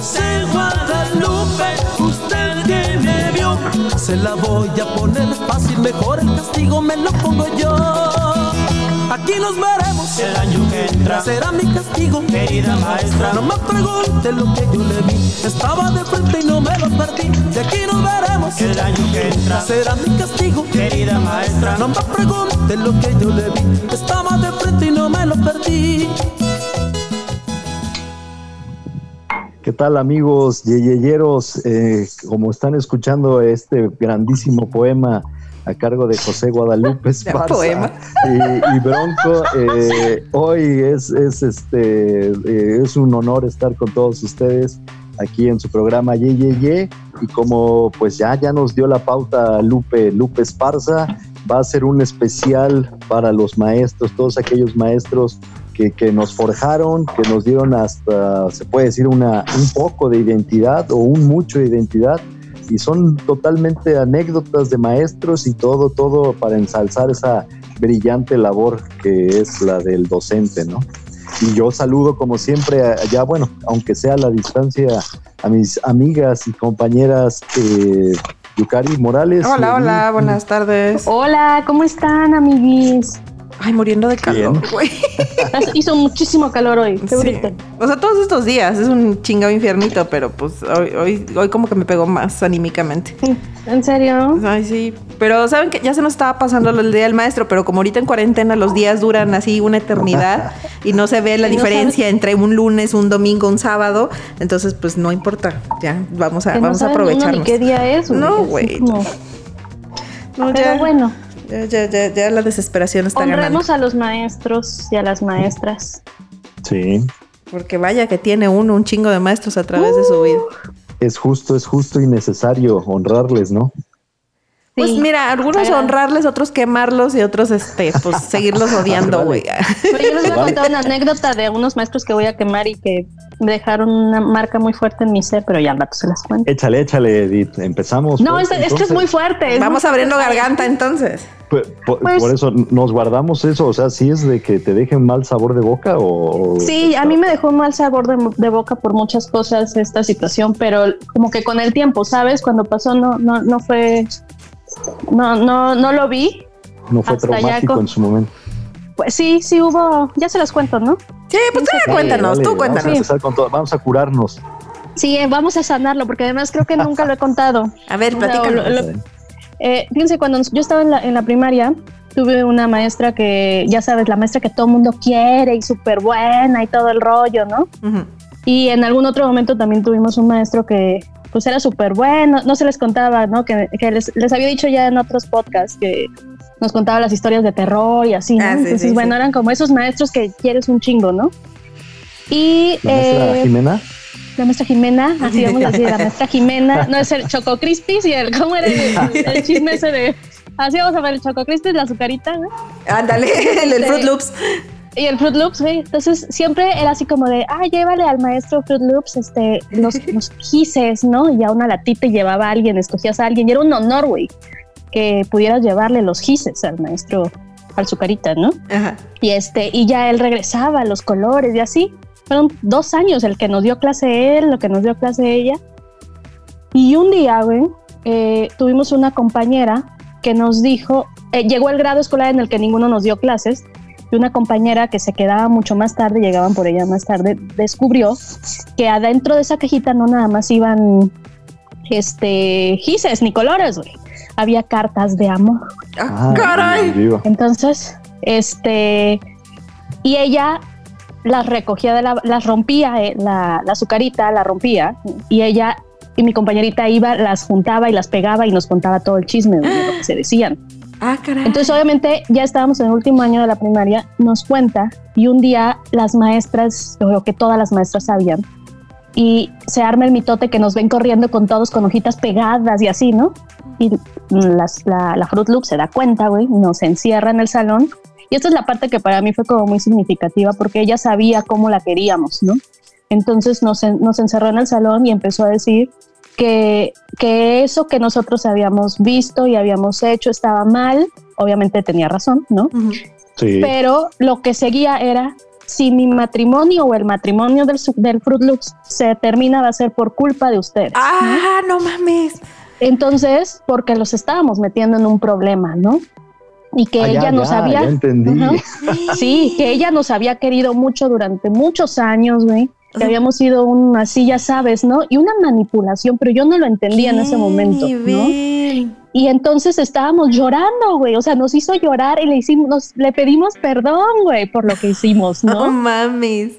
José Guadalupe, usted que me vio, se la voy a poner fácil, mejor el castigo me lo pongo yo. Aquí nos veremos el año que entra. Será mi castigo, querida maestra. No me pregunte lo que yo le vi. Estaba de frente y no me lo perdí. De aquí nos veremos el año que entra. Será mi castigo, querida maestra. No me pregunte lo que yo le vi. Estaba de frente y no me lo perdí. ¿Qué tal amigos yeyeyeros? Eh, como están escuchando este grandísimo poema a cargo de José Guadalupe Esparza y, Bronco. Eh, hoy es, es, este, eh, es un honor estar con todos ustedes aquí en su programa Ye, Ye, Ye. Y como pues ya, ya nos dio la pauta Lupe, Lupe Esparza, va a ser un especial para los maestros, todos aquellos maestros que, que, nos forjaron, que nos dieron hasta, se puede decir, una, un poco de identidad o un mucho de identidad y son totalmente anécdotas de maestros y todo, todo para ensalzar esa brillante labor que es la del docente, ¿no? Y yo saludo como siempre, ya bueno, aunque sea a la distancia, a mis amigas y compañeras eh, Yukari Morales. Hola, hola, buenas tardes. Hola, ¿cómo están, amiguis? Ay, muriendo de calor, güey. Hizo muchísimo calor hoy. Qué O sea, todos estos días es un chingado infiernito, pero pues hoy, hoy, hoy como que me pegó más anímicamente. ¿En serio? Ay, sí. Pero saben que ya se nos estaba pasando el día del maestro, pero como ahorita en cuarentena los días duran así una eternidad y no se ve la diferencia entre un lunes, un domingo, un sábado, entonces pues no importa. Ya, vamos a, vamos a aprovecharnos. ¿Qué día es? No, güey. No, pero bueno. Ya, ya, ya, la desesperación está Honremos a los maestros y a las maestras. Sí. Porque vaya que tiene uno un chingo de maestros a través de su vida. Es justo, es justo y necesario honrarles, ¿no? Pues mira, algunos honrarles, otros quemarlos y otros, este, pues seguirlos odiando, güey. Pero yo les voy a contar una anécdota de unos maestros que voy a quemar y que me dejaron una marca muy fuerte en mi ser, pero ya al rato se las cuento. Échale, échale, Edith. Empezamos. No, es, es, que es muy fuerte. Vamos abriendo garganta entonces. Pues, por, eso nos guardamos eso, o sea, si es de que te dejen mal sabor de boca o... Sí, a mí me dejó mal sabor de, boca por muchas cosas esta situación, pero como que con el tiempo, ¿sabes? Cuando pasó no, no, no fue no, no, no lo vi. No fue traumático en su momento. Pues sí, sí hubo, ya se los cuento, ¿no? Sí, pues tú cuéntanos, tú cuéntanos. Vamos a, curarnos. Sí, vamos a sanarlo, porque además creo que nunca lo he contado. A ver, platícanos. Eh, fíjense, cuando yo estaba en la, en la primaria, tuve una maestra que, ya sabes, la maestra que todo el mundo quiere y súper buena y todo el rollo, ¿no? Y en algún otro momento también tuvimos un maestro que, pues era súper bueno, no se les contaba, ¿no? Que, les, les, había dicho ya en otros podcasts que nos contaba las historias de terror y así, ¿no? Ah, Entonces, bueno, eran como esos maestros que quieres un chingo, ¿no? Y... ¿La maestra eh, Jimena? La maestra Jimena, así vamos a decir, la maestra Jimena, no es el Choco Crispis y el, ¿cómo era el, chisme ese de... Así vamos a ver el Choco Crispis, la azucarita, ¿no? Ándale, el, el Fruit Loops. Y el Fruit Loops, güey. Entonces siempre era así como de, ah, llévale al maestro Fruit Loops este, los, los gises, ¿no? Y a una latita y llevaba a alguien, escogías a alguien. Y era un honor, güey, que pudieras llevarle los gises al maestro, al sucarita, ¿no? Ajá. Y, este, y ya él regresaba, los colores y así. Fueron dos años el que nos dio clase él, lo que nos dio clase ella. Y un día, güey, eh, tuvimos una compañera que nos dijo, eh, llegó el grado escolar en el que ninguno nos dio clases y una compañera que se quedaba mucho más tarde, llegaban por ella más tarde, descubrió que adentro de esa cajita no nada más iban este gises ni colores, güey. Había cartas de amor. Ah, caray. Entonces, este y ella las recogía de la, las rompía, eh, la, la azucarita la rompía y ella y mi compañerita iba, las juntaba y las pegaba y nos contaba todo el chisme de lo que se decían. Ah, caray. Entonces, obviamente, ya estábamos en el último año de la primaria, nos cuenta, y un día las maestras, o que todas las maestras sabían, y se arma el mitote que nos ven corriendo con todos con hojitas pegadas y así, ¿no? Y las, la, la Fruit Loop se da cuenta, güey, nos encierra en el salón. Y esta es la parte que para mí fue como muy significativa porque ella sabía cómo la queríamos, ¿no? Entonces nos, nos encerró en el salón y empezó a decir que, que eso que nosotros habíamos visto y habíamos hecho estaba mal, obviamente tenía razón, ¿no? Sí. Pero lo que seguía era si mi matrimonio o el matrimonio del, del Fruit Loops se termina va a ser por culpa de ustedes. Ah, no, mames. Entonces, porque los estábamos metiendo en un problema, ¿no? Y que Ah, ya, ella nos ya, había... ya entendí. Ajá. Sí, que ella nos había querido mucho durante muchos años, güey. Que habíamos sido un así, ya sabes, ¿no? Y una manipulación, pero yo no lo entendía en ese momento, ¿no? Y entonces estábamos llorando, güey. O sea, nos hizo llorar y le hicimos, nos- le pedimos perdón, güey, por lo que hicimos, No ¿no? mames.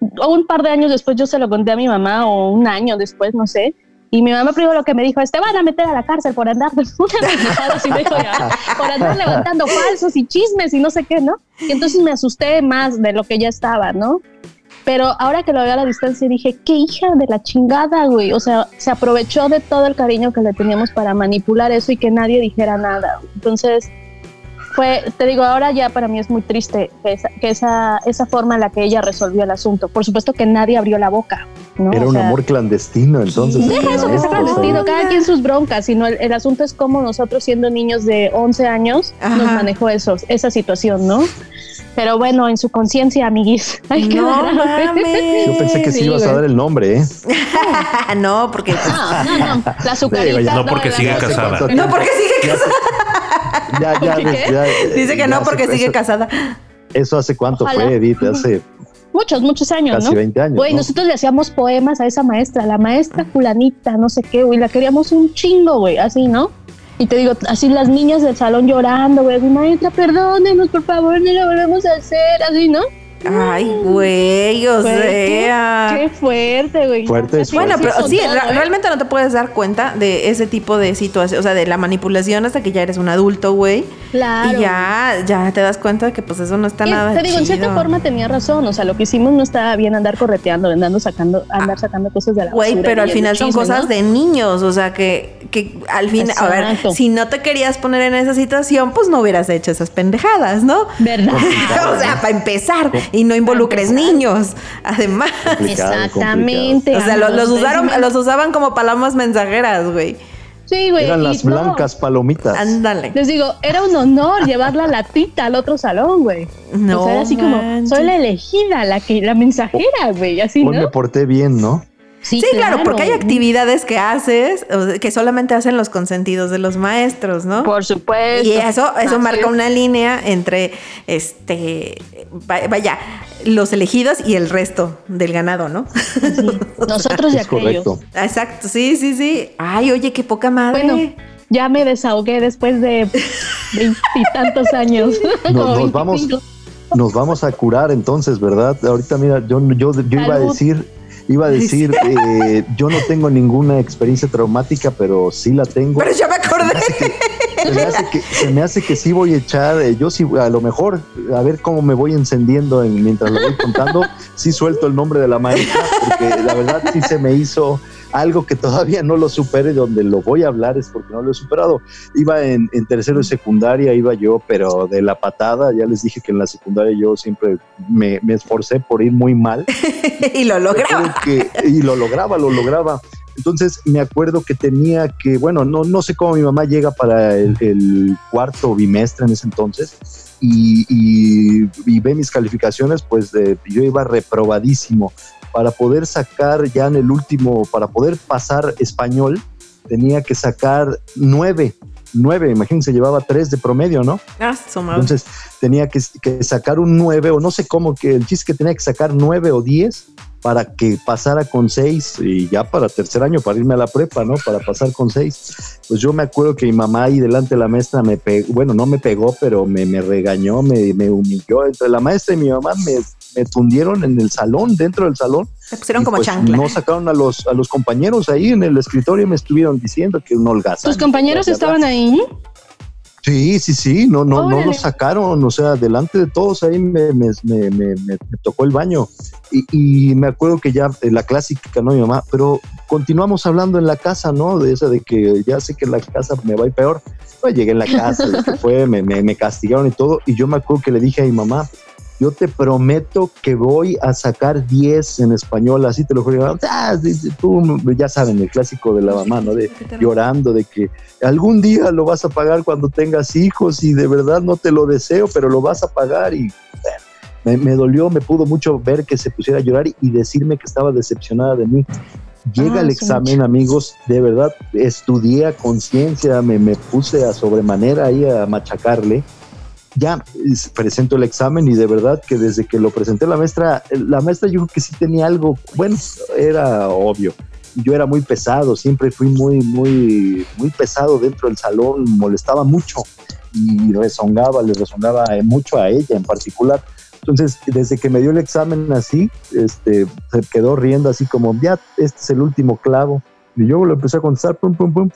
Un par de años después yo se lo conté a mi mamá, o un año después, no sé. Y mi mamá primero lo que me dijo es, te van a meter a la cárcel por andar de una pendejada", así me dijo, "Ya, por andar levantando falsos y chismes y no sé qué, ¿no? Y entonces me asusté más de lo que ya estaba, ¿no? Pero ahora que lo veo a la distancia dije, qué hija de la chingada, güey. O sea, se aprovechó de todo el cariño que le teníamos para manipular eso y que nadie dijera nada. Entonces, fue, te digo, ahora ya para mí es muy triste que esa, que esa, esa forma en la que ella resolvió el asunto. Por supuesto que nadie abrió la boca, ¿no? Era O un sea, amor clandestino, entonces. Deja eso que sea clandestino, cada quien sus broncas, sino el, el asunto es cómo nosotros siendo niños de 11 años nos Ajá. manejó eso, esa situación, ¿no? Pero bueno, en su conciencia, amiguis. Hay que No dar- mames. Yo pensé que sí, Sí, ibas a dar el nombre, ¿eh? no, porque. No, no, no, la azucarita. Ya. No porque sigue casada. No, porque sigue casada. Ya, ya, ya, Dice que ya no, porque sigue eso- casada. Eso hace cuánto Ojalá. fue, Edith, hace Muchos, muchos años, casi ¿no? 20 años. Güey, ¿no? nosotros le hacíamos poemas a esa maestra, la maestra fulanita, no sé qué, güey, la queríamos un chingo, güey, así, ¿no? Y te digo, así las niñas del salón llorando, güey, maestra, perdónenos, por favor, no lo volvemos a hacer, así, ¿no? Ay, güey, o Fuerte, sea. Qué fuerte, güey. Fuerte es Bueno, pero sí, ¿eh? realmente no te puedes dar cuenta de ese tipo de situación, o sea, de la manipulación hasta que ya eres un adulto, güey. Claro. Y ya, ya te das cuenta de que pues eso no está nada te digo, en cierta forma tenía razón, o sea, lo que hicimos no estaba bien andar correteando, andando sacando, andar sacando cosas de la Güey, pero al final son chisme, cosas ¿no? de niños, o sea, que, que al fin, a ver, si no te querías poner en esa situación, pues no hubieras hecho esas pendejadas, ¿no? ¿Verdad? o sea, para empezar, y no involucres niños, además. Complicado, Exactamente. O sea, lo- los, Amigos, usaron, los usaban como palomas mensajeras, güey. Sí, güey. Eran y las no, blancas palomitas. Ándale. Les digo, era un honor llevar la latita al otro salón, güey. No o sea, era así como, soy la elegida, la que, la mensajera, güey, así, Hoy me ¿no? porté bien, ¿no? Sí, claro, porque hay actividades que haces que solamente hacen los consentidos de los maestros, ¿no? Por supuesto. Y eso, eso Así marca es. una línea entre este va- vaya, los elegidos y el resto del ganado, ¿no? Nosotros y Es aquellos. correcto. Exacto, sí, sí, sí. Ay, oye, qué poca madre. Bueno, ya me desahogué después de veintitantos años. Nos, nos vamos, 25. nos vamos a curar entonces, ¿verdad? Ahorita mira, yo, yo, yo iba a decir, iba a decir, eh, yo no tengo ninguna experiencia traumática, pero sí la tengo. Pero ya me acordé. Se me hace que, se me hace que sí voy a echar, eh, yo sí, a lo mejor, a ver cómo me voy encendiendo en- mientras lo voy contando, sí suelto el nombre de la maestra, porque la verdad sí se me hizo algo que todavía no lo supere, donde lo voy a hablar es porque no lo he superado. Iba en, en tercero de secundaria, iba yo, pero de la patada, ya les dije que en la secundaria yo siempre me, me esforcé por ir muy mal. y lo lograba. Que- y lo lograba, lo lograba. Entonces me acuerdo que tenía que, bueno, no, no sé cómo mi mamá llega para el, el cuarto bimestre en ese entonces y, y- y ve mis calificaciones, pues eh, yo iba reprobadísimo. Para poder sacar ya en el último, para poder pasar español, tenía que sacar nueve, nueve, imagínense, llevaba tres de promedio, ¿no? Ah. Entonces tenía que, que sacar un 9 o no sé cómo, que el chiste que tenía que sacar 9 o 10 para que pasara con 6 y ya para tercer año, para irme a la prepa, ¿no? Para pasar con 6. Pues yo me acuerdo que mi mamá ahí delante de la maestra me pegó, bueno, no me pegó, pero me, me regañó, me, me humilló. Entre la maestra y mi mamá me, me tundieron en el salón, dentro del salón. Te pusieron como pues chancla. No sacaron a los, a los compañeros ahí en el escritorio y me estuvieron diciendo que un holgazán. ¿Tus compañeros estaban ahí? Sí, sí, sí, no, no, no lo sacaron, o sea, delante de todos ahí me, me, me, me- tocó el baño. Y, y me acuerdo que ya eh, la clásica, ¿no? Mi mamá, pero continuamos hablando en la casa, ¿no? De esa de que ya sé que en la casa me va a ir peor. Pues llegué en la casa, que fue, me, me, me castigaron y todo. Y yo me acuerdo que le dije a mi mamá, yo te prometo que voy a sacar 10 en español, así te lo juro. Ah, ya saben, el clásico de la mamá, ¿no? De llorando de que algún día lo vas a pagar cuando tengas hijos y de verdad no te lo deseo, pero lo vas a pagar y me, dolió, me pudo mucho ver que se pusiera a llorar y, decirme que estaba decepcionada de mí. Llega el examen, amigos, de verdad, estudié a conciencia, me, me puse a sobremanera ahí a machacarle ya presento el examen y de verdad que desde que lo presenté la maestra, la maestra yo creo que sí tenía algo, bueno, era obvio. Yo era muy pesado, siempre fui muy, muy, muy pesado dentro del salón, molestaba mucho y rezongaba, le rezongaba mucho a ella en particular. Entonces, desde que me dio el examen así, este, se quedó riendo así como, ya, este es el último clavo. Y yo lo empecé a contestar, pum, pum, pum.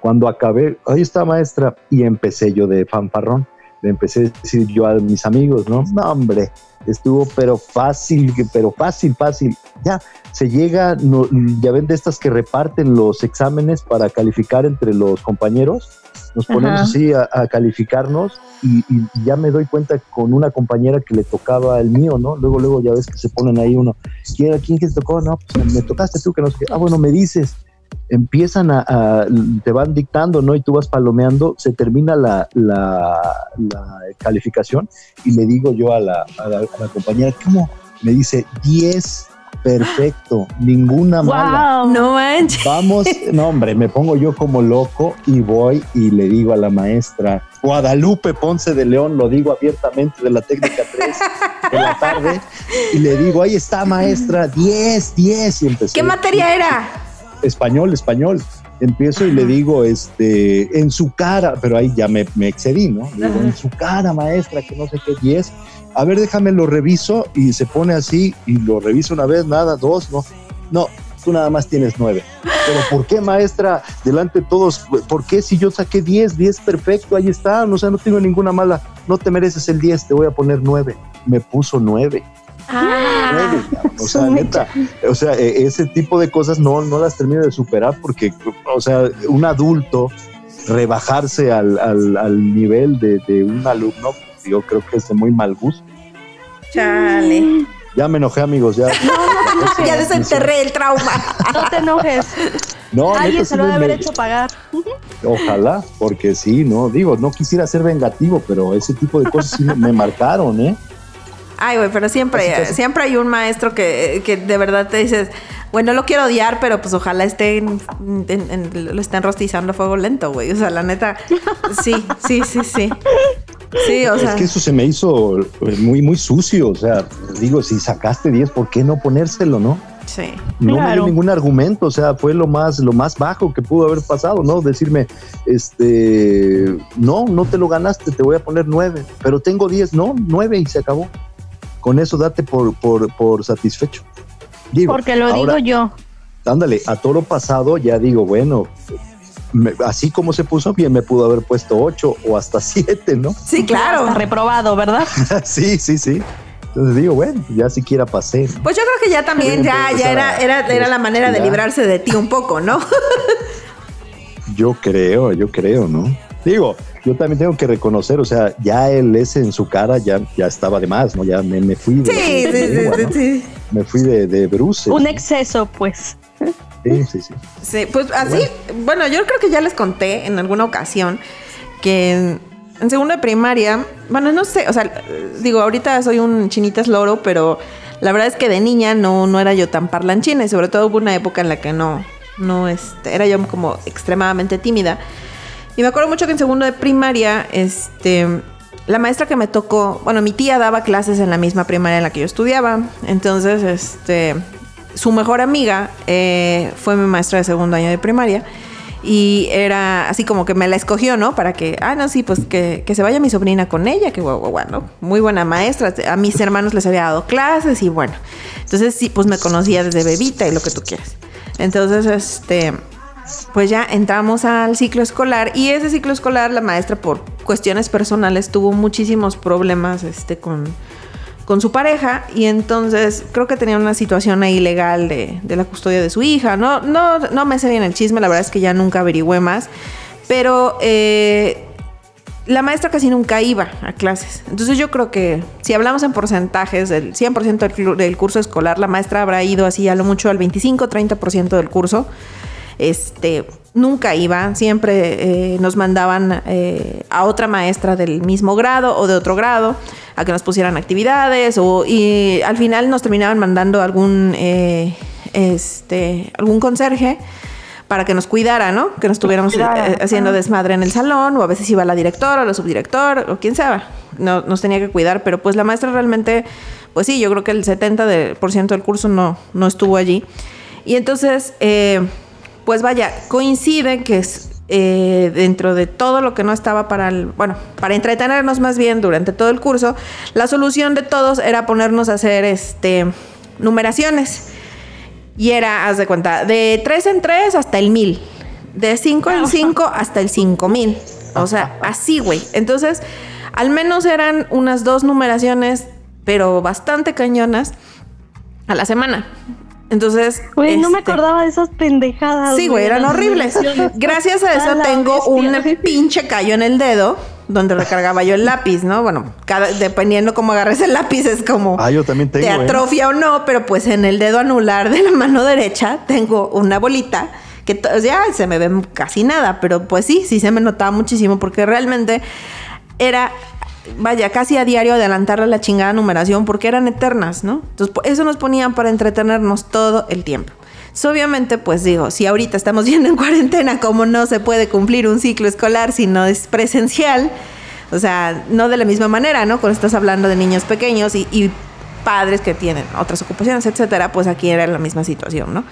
Cuando acabé, ahí está maestra, y empecé yo de fanfarrón empecé a decir yo a mis amigos, ¿no? No, hombre, estuvo pero fácil, pero fácil, fácil. Ya, se llega, ya ven de estas que reparten los exámenes para calificar entre los compañeros, nos ponemos así a, calificarnos y, ya me doy cuenta con una compañera que le tocaba el mío, ¿no? Luego, luego ya ves que se ponen ahí uno, ¿quién, quién te tocó? No, pues me tocaste tú, que no sé qué. Ah, bueno, me dices empiezan a, te van dictando, ¿no? Y tú vas palomeando, se termina la, calificación y le digo yo a la, compañera, ¿cómo? Me dice 10, perfecto, ninguna mala. No manches. Vamos, no hombre, me pongo yo como loco y voy y le digo a la maestra, Guadalupe Ponce de León, lo digo abiertamente de la técnica 3 de la tarde, y le digo, ahí está maestra, 10, 10, y empecé. ¿Qué materia era? Español, español. Empiezo y le digo, este, en su cara, pero ahí ya me, excedí, ¿no? digo, en su cara, maestra, que no sé qué, 10. A ver, déjame lo reviso y se pone así y lo reviso una vez, nada, dos, no. No, tú nada más tienes nueve. Pero ¿por qué, maestra? Delante de todos, ¿por qué si yo saqué 10, 10 perfecto, ahí está, o sea, no tengo ninguna mala, no te mereces el 10, te voy a poner nueve. Me puso nueve. Ah, o sea, neta, o sea, e, ese tipo de cosas no, no las termino de superar porque, o sea, un adulto rebajarse al, al, nivel de, de, un alumno, yo creo que es de muy mal gusto. Chale. Ya me enojé, amigos, ya. ya desenterré el trauma. No te enojes. No, Alguien se lo debe haber hecho pagar. Ojalá, porque sí, no, digo, no quisiera ser vengativo, pero ese tipo de cosas sí me marcaron, ¿eh? Ay, güey, pero siempre, siempre hay un maestro que, que, de verdad te dices, bueno, lo quiero odiar, pero pues ojalá estén, lo estén rostizando a fuego lento, güey. O sea, la neta, sí, sí, sí, sí. Sí, o sea. Es que eso se me hizo eh, muy, muy sucio. O sea, digo, si sacaste 10, ¿por qué no ponérselo, no? Sí. No me dio ningún argumento, o sea, fue lo más, lo más bajo que pudo haber pasado, ¿no? Decirme, este, no, no te lo ganaste, te voy a poner nueve, pero tengo 10, no, nueve y se acabó con eso date por, por, satisfecho. Porque lo digo yo. Ándale, a toro pasado ya digo, bueno, así como se puso bien, me pudo haber puesto ocho o hasta siete, ¿no? Sí, claro. reprobado, ¿verdad? sí, sí, sí. Entonces digo, bueno, ya siquiera pasé. Pues yo creo que ya también, ya, ya era, era, era la manera de librarse de ti un poco, ¿no? yo creo, yo creo, ¿no? Digo, yo también tengo que reconocer, o sea, ya el ese en su cara ya, ya estaba de más, ¿no? Ya me, me fui de, sí, sí, sí, Me fui de, de Bruce. Un exceso, pues. Sí, sí, sí. Sí, pues así, bueno. yo creo que ya les conté en alguna ocasión que en, en segundo de primaria, bueno, no sé, o sea, digo, ahorita soy un chinitas loro, pero la verdad es que de niña no, no era yo tan parlanchina y sobre todo hubo una época en la que no, no, este, era yo como extremadamente tímida. Y me acuerdo mucho que en segundo de primaria, este, la maestra que me tocó, bueno, mi tía daba clases en la misma primaria en la que yo estudiaba. Entonces, este, su mejor amiga eh, fue mi maestra de segundo año de primaria. Y era así como que me la escogió, ¿no? Para que, ah, no, sí, pues que, se vaya mi sobrina con ella, que guau, guau, guau, ¿no? Muy buena maestra. A mis hermanos les había dado clases y bueno. Entonces, sí, pues me conocía desde bebita y lo que tú quieras. Entonces, este, pues ya entramos al ciclo escolar y ese ciclo escolar la maestra por cuestiones personales tuvo muchísimos problemas este, con, con su pareja y entonces creo que tenía una situación ahí legal de, la custodia de su hija. No, no, no me sé bien el chisme, la verdad es que ya nunca averigüé más, pero eh, la maestra casi nunca iba a clases. Entonces yo creo que si hablamos en porcentajes del 100% del, del curso escolar, la maestra habrá ido así a lo mucho al 25-30% del curso este, nunca iba, siempre eh, nos mandaban eh, a otra maestra del mismo grado o de otro grado a que nos pusieran actividades o y al final nos terminaban mandando algún eh, este algún conserje para que nos cuidara, ¿no? Que no estuviéramos eh, haciendo desmadre en el salón, o a veces iba la directora o la subdirector, o quien sea, no, nos tenía que cuidar, pero pues la maestra realmente, pues sí, yo creo que el 70% del curso no, no estuvo allí. Y entonces, eh, pues vaya, coincide que es, eh, dentro de todo lo que no estaba para el, bueno, para entretenernos más bien durante todo el curso, la solución de todos era ponernos a hacer este numeraciones. Y era, haz de cuenta, de 3 en 3 hasta el 1000. De 5 en 5 hasta el 5000. O sea, así, güey. Entonces, al menos eran unas dos numeraciones, pero bastante cañonas a la semana. Entonces. Güey, no me este, acordaba de esas pendejadas. Sí, güey, eran horribles. Gracias a eso tengo un pinche callo en el dedo donde recargaba yo el lápiz, ¿no? Bueno, cada, dependiendo cómo agarres el lápiz es como ah, yo también tengo, te ¿eh? atrofia o no, pero pues en el dedo anular de la mano derecha tengo una bolita que ya se me ve casi nada, pero pues sí, sí se me notaba muchísimo porque realmente era vaya, casi a diario adelantarle la chingada numeración porque eran eternas, ¿no? Entonces, eso nos ponían para entretenernos todo el tiempo obviamente, pues digo, si ahorita estamos viendo en cuarentena cómo no se puede cumplir un ciclo escolar si no es presencial, o sea, no de la misma manera, ¿no? Cuando estás hablando de niños pequeños y, padres que tienen otras ocupaciones, etcétera, pues aquí era la misma situación, ¿no?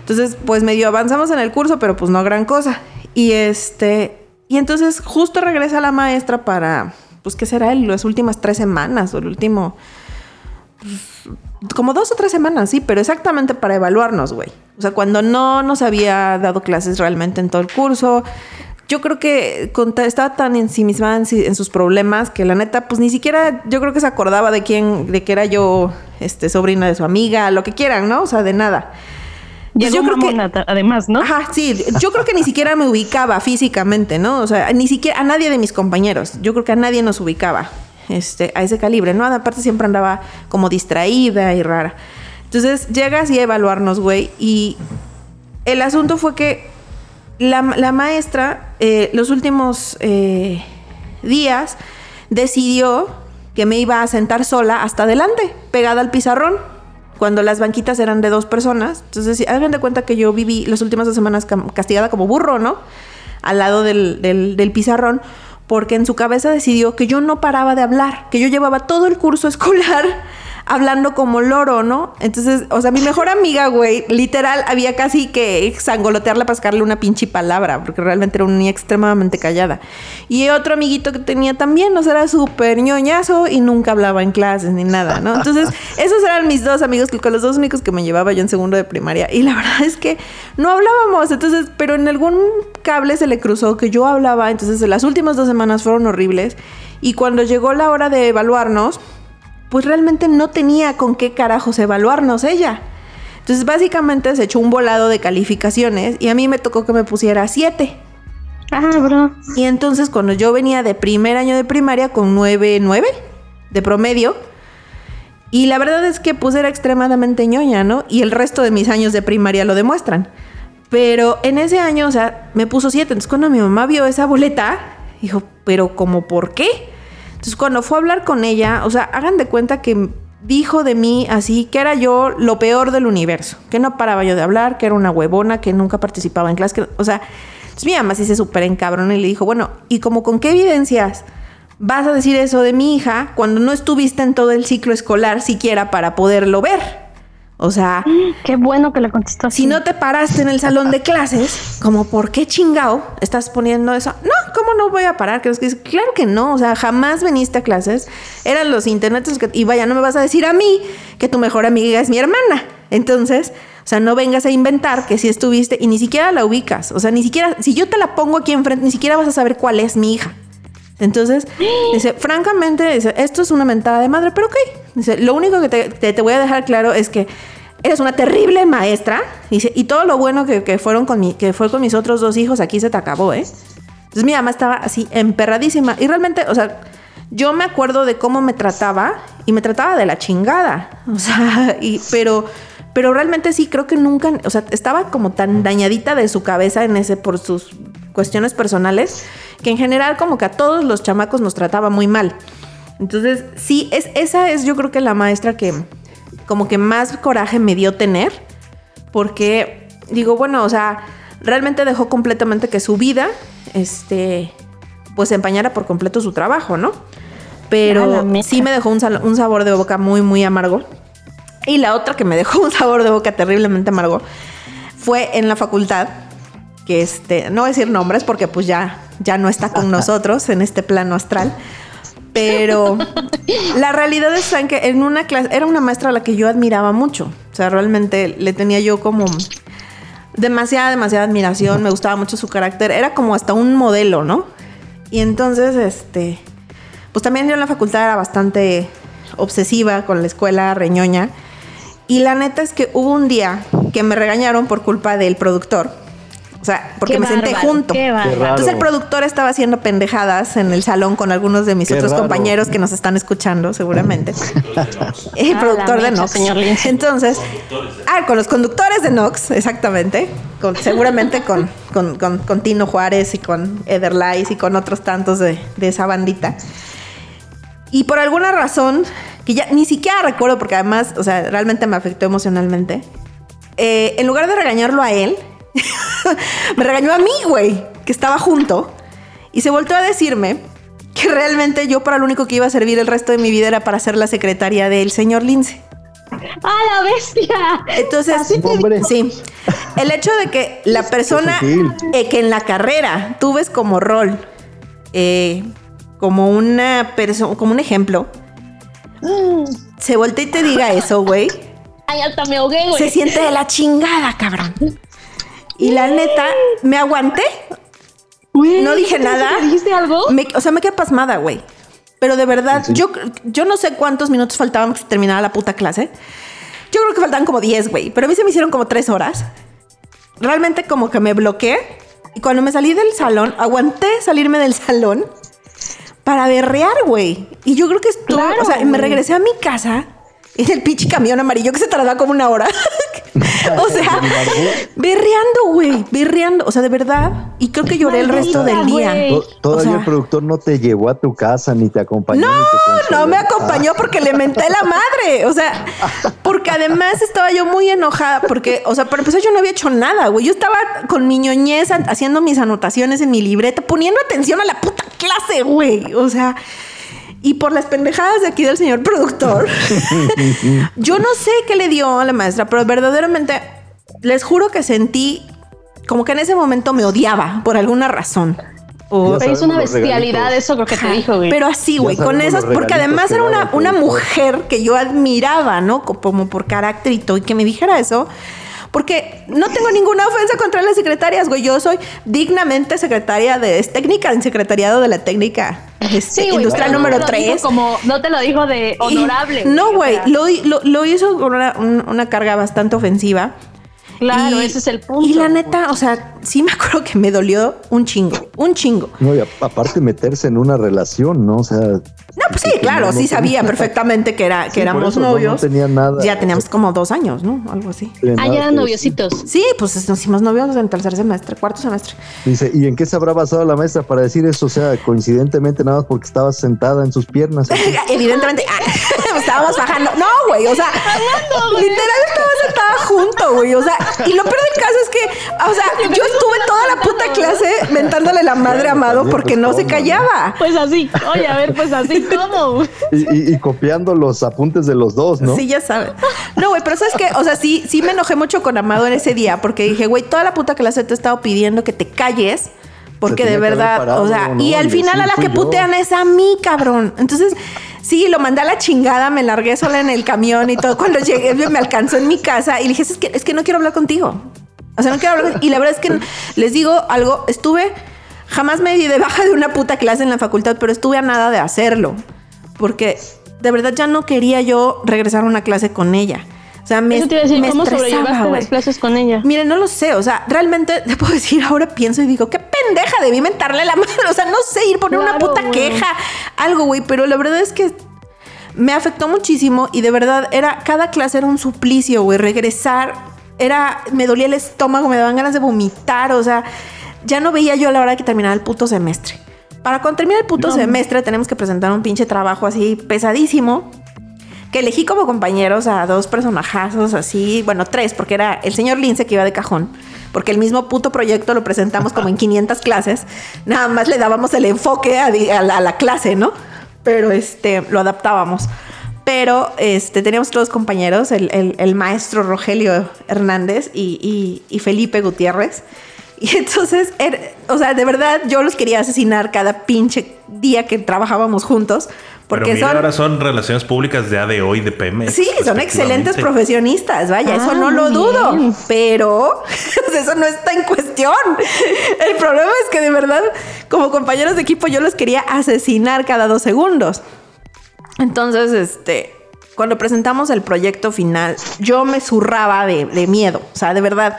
Entonces, pues medio avanzamos en el curso, pero pues no gran cosa. Y este, y entonces justo regresa la maestra para, pues, ¿qué será? Las últimas tres semanas o el último, como dos o tres semanas, sí, pero exactamente para evaluarnos, güey. O sea, cuando no nos había dado clases realmente en todo el curso. Yo creo que estaba tan ensimismada en, en sus problemas que la neta, pues ni siquiera yo creo que se acordaba de quién, de que era yo este, sobrina de su amiga, lo que quieran, ¿no? O sea, de nada. Pues yo creo que además, ¿no? Ajá, sí, yo creo que ni siquiera me ubicaba físicamente, ¿no? O sea, ni siquiera a nadie de mis compañeros. Yo creo que a nadie nos ubicaba este, a ese calibre, ¿no? Aparte siempre andaba como distraída y rara. Entonces llegas y a evaluarnos, güey. Y el asunto fue que la, maestra, eh, los últimos eh, días, decidió que me iba a sentar sola hasta adelante, pegada al pizarrón, cuando las banquitas eran de dos personas. Entonces, hagan de cuenta que yo viví las últimas dos semanas castigada como burro, ¿no? Al lado del, del pizarrón porque en su cabeza decidió que yo no paraba de hablar, que yo llevaba todo el curso escolar hablando como loro, ¿no? Entonces, o sea, mi mejor amiga, güey, literal, había casi que sangolotearla para sacarle una pinche palabra, porque realmente era una niña extremadamente callada. Y otro amiguito que tenía también, o sea, era súper ñoñazo y nunca hablaba en clases ni nada, ¿no? Entonces, esos eran mis dos amigos, con los dos únicos que me llevaba yo en segundo de primaria. Y la verdad es que no hablábamos, entonces, pero en algún cable se le cruzó que yo hablaba, entonces las últimas dos semanas fueron horribles. Y cuando llegó la hora de evaluarnos, pues realmente no tenía con qué carajos evaluarnos ella. Entonces básicamente se echó un volado de calificaciones y a mí me tocó que me pusiera 7. Ah, bro. Y entonces cuando yo venía de primer año de primaria con 9, 9 de promedio, y la verdad es que pues era extremadamente ñoña, ¿no? Y el resto de mis años de primaria lo demuestran. Pero en ese año, o sea, me puso 7. Entonces cuando mi mamá vio esa boleta, dijo, pero ¿cómo por qué? Entonces, cuando fue a hablar con ella, o sea, hagan de cuenta que dijo de mí así que era yo lo peor del universo, que no paraba yo de hablar, que era una huevona, que nunca participaba en clase, o sea, mi mamá sí se súper encabrón y le dijo, bueno, ¿y como con qué evidencias vas a decir eso de mi hija cuando no estuviste en todo el ciclo escolar siquiera para poderlo ver? O sea, qué bueno que le contestó Si no te paraste en el salón de clases, como por qué chingao estás poniendo eso? No, ¿cómo no voy a parar? Claro que no, o sea, jamás viniste a clases. Eran los internets que y vaya, no me vas a decir a mí que tu mejor amiga es mi hermana. Entonces, o sea, no vengas a inventar que si estuviste y ni siquiera la ubicas. O sea, ni siquiera, si yo te la pongo aquí enfrente, ni siquiera vas a saber cuál es mi hija. Entonces, dice, francamente, esto es una mentada de madre, pero ok. Dice, lo único que te, te, voy a dejar claro es que eres una terrible maestra. Dice, y todo lo bueno que, fueron con mi, que fue con mis otros dos hijos, aquí se te acabó, ¿eh? Entonces mi mamá estaba así emperradísima. Y realmente, o sea, yo me acuerdo de cómo me trataba y me trataba de la chingada. O sea, y, pero, pero realmente sí creo que nunca, o sea, estaba como tan dañadita de su cabeza en ese por sus cuestiones personales que en general como que a todos los chamacos nos trataba muy mal. Entonces, sí, es, esa es yo creo que la maestra que como que más coraje me dio tener, porque digo, bueno, o sea, realmente dejó completamente que su vida, este, pues empañara por completo su trabajo, ¿no? Pero sí me dejó un, un sabor de boca muy, muy amargo. Y la otra que me dejó un sabor de boca terriblemente amargo fue en la facultad, que este, no voy a decir nombres porque pues ya, ya no está con nosotros en este plano astral. Pero la realidad es que en una clase, era una maestra a la que yo admiraba mucho. O sea, realmente le tenía yo como demasiada, demasiada admiración. Me gustaba mucho su carácter. Era como hasta un modelo, ¿no? Y entonces, este, pues también yo en la facultad era bastante obsesiva con la escuela, reñoña. Y la neta es que hubo un día que me regañaron por culpa del productor. O sea, porque me senté junto. Entonces el productor estaba haciendo pendejadas en el salón con algunos de mis otros compañeros que nos están escuchando, seguramente. el ah, productor de Nox. Señor Entonces, ah, con los conductores de Nox, exactamente. Con, seguramente con, con, Tino Juárez y con Eder y con otros tantos de, de esa bandita. Y por alguna razón, que ya ni siquiera recuerdo, porque además, o sea, realmente me afectó emocionalmente. Eh, en lugar de regañarlo a él, me regañó a mí, güey, que estaba junto. Y se volvió a decirme que realmente yo para lo único que iba a servir el resto de mi vida era para ser la secretaria del señor Lince. ¡Ah, la bestia! Entonces, sí. El hecho de que la persona eh, que en la carrera tú ves como rol, eh, como una persona, como un ejemplo, se voltea y te diga eso, güey. Ay, hasta me ahogué, güey. Se siente de la chingada, cabrón. Y la neta, me aguanté. no dije nada. ¿Dijiste algo? o sea, me quedé pasmada, güey. Pero de verdad, Yo, yo no sé cuántos minutos faltaban que se terminara la puta clase. Yo creo que faltaban como 10, güey. Pero a mí se me hicieron como 3 horas. Realmente como que me bloqueé. Y cuando me salí del salón, aguanté salirme del salón para berrear, güey. Y yo creo que estuvo, o sea, me regresé a mi casa en el pinche camión amarillo que se tardaba como una hora. o sea, berreando, güey, berreando. O sea, de verdad. Y creo que lloré el resto del día. Todavía el productor no te llevó a tu casa ni te acompañó. No, no me acompañó porque le menté la madre. O sea, porque además estaba yo muy enojada porque, o sea, para empezar yo no había hecho nada, güey. Yo estaba con mi ñoñez haciendo mis anotaciones en mi libreta, poniendo atención a la puta clase, güey. O sea, y por las pendejadas de aquí del señor productor, yo no sé qué le dio a la maestra, pero verdaderamente les juro que sentí como que en ese momento me odiaba por alguna razón. O es una bestialidad eso lo que te dijo, güey. Pero así, güey, con esas, porque además era una, una mujer que yo admiraba, ¿no? Como por carácter y todo, y que me dijera eso, porque no tengo ninguna ofensa contra las secretarias, güey. Yo soy dignamente secretaria de técnica en secretariado de la técnica este, industrial número 3. Como no te lo dijo de honorable. no, güey, lo, hizo con una, carga bastante ofensiva. Claro, ese es el punto. Y la neta, o sea, sí me acuerdo que me dolió un chingo, un chingo. No, y aparte meterse en una relación, ¿no? O sea, no, pues sí, claro, sí sabía perfectamente que era que éramos novios. No, tenía nada. Ya teníamos como dos años, ¿no? Algo así. Ah, ya eran noviositos. Sí, pues nos hicimos novios en tercer semestre, cuarto semestre. Dice, ¿y en qué se habrá basado la maestra para decir eso? O sea, coincidentemente nada más porque estaba sentada en sus piernas. Evidentemente, ah, estábamos bajando. No, güey, o sea, literal estaba sentada junto, güey. O sea, y lo peor del caso es que, o sea, yo estuve toda la puta clase mentándole la madre a Amado porque no se callaba. Pues así, oye, a ver, pues así. Y, copiando los apuntes de los dos, ¿no? Sí, ya saben. No, güey, pero sabes que, o sea, sí, sí me enojé mucho con Amado en ese día porque dije, güey, toda la puta clase te he estado pidiendo que te calles. Porque de verdad, o sea, y al final a la que putean es a mí, cabrón. Entonces, sí, lo mandé a la chingada, me largué sola en el camión y todo. Cuando llegué, me alcanzó en mi casa y le dije, es que, es que no quiero hablar contigo. O sea, no quiero hablar. Y la verdad es que les digo algo, estuve Jamás me di de baja de una puta clase en la facultad, pero estuve a nada de hacerlo. Porque de verdad ya no quería yo regresar a una clase con ella. O sea, me, Eso te iba a decir, ¿cómo sobrellevaste las clases con ella? Mire, no lo sé. O sea, realmente te puedo decir, ahora pienso y digo, qué pendeja, debí mentarle la mano. O sea, no sé, ir poner una puta queja, algo, güey. Pero la verdad es que me afectó muchísimo y de verdad era, cada clase era un suplicio, güey. Regresar era, me dolía el estómago, me daban ganas de vomitar, o sea ya no veía yo a la hora de que terminara el puto semestre. Para cuando termine el puto semestre tenemos que presentar un pinche trabajo así pesadísimo. Que elegí como compañeros a dos personajazos así, bueno, tres, porque era el señor Lince que iba de cajón, porque el mismo puto proyecto lo presentamos como en 500 clases, nada más le dábamos el enfoque a, a la, a la clase, ¿no? Pero este, lo adaptábamos. Pero este, teníamos todos compañeros, el, el- el maestro Rogelio Hernández y, y- y Felipe Gutiérrez. Y entonces, era- o sea, de verdad yo los quería asesinar cada pinche día que trabajábamos juntos. Porque Pero mira, son, ahora son relaciones públicas de ADO y de PM. Sí, son excelentes profesionistas, vaya, eso Ah, no muy lo dudo, bien. pero eso no está en cuestión. El problema es que de verdad, como compañeros de equipo, yo los quería asesinar cada dos segundos. Entonces, este, cuando presentamos el proyecto final, yo me zurraba de, miedo, o sea, de verdad.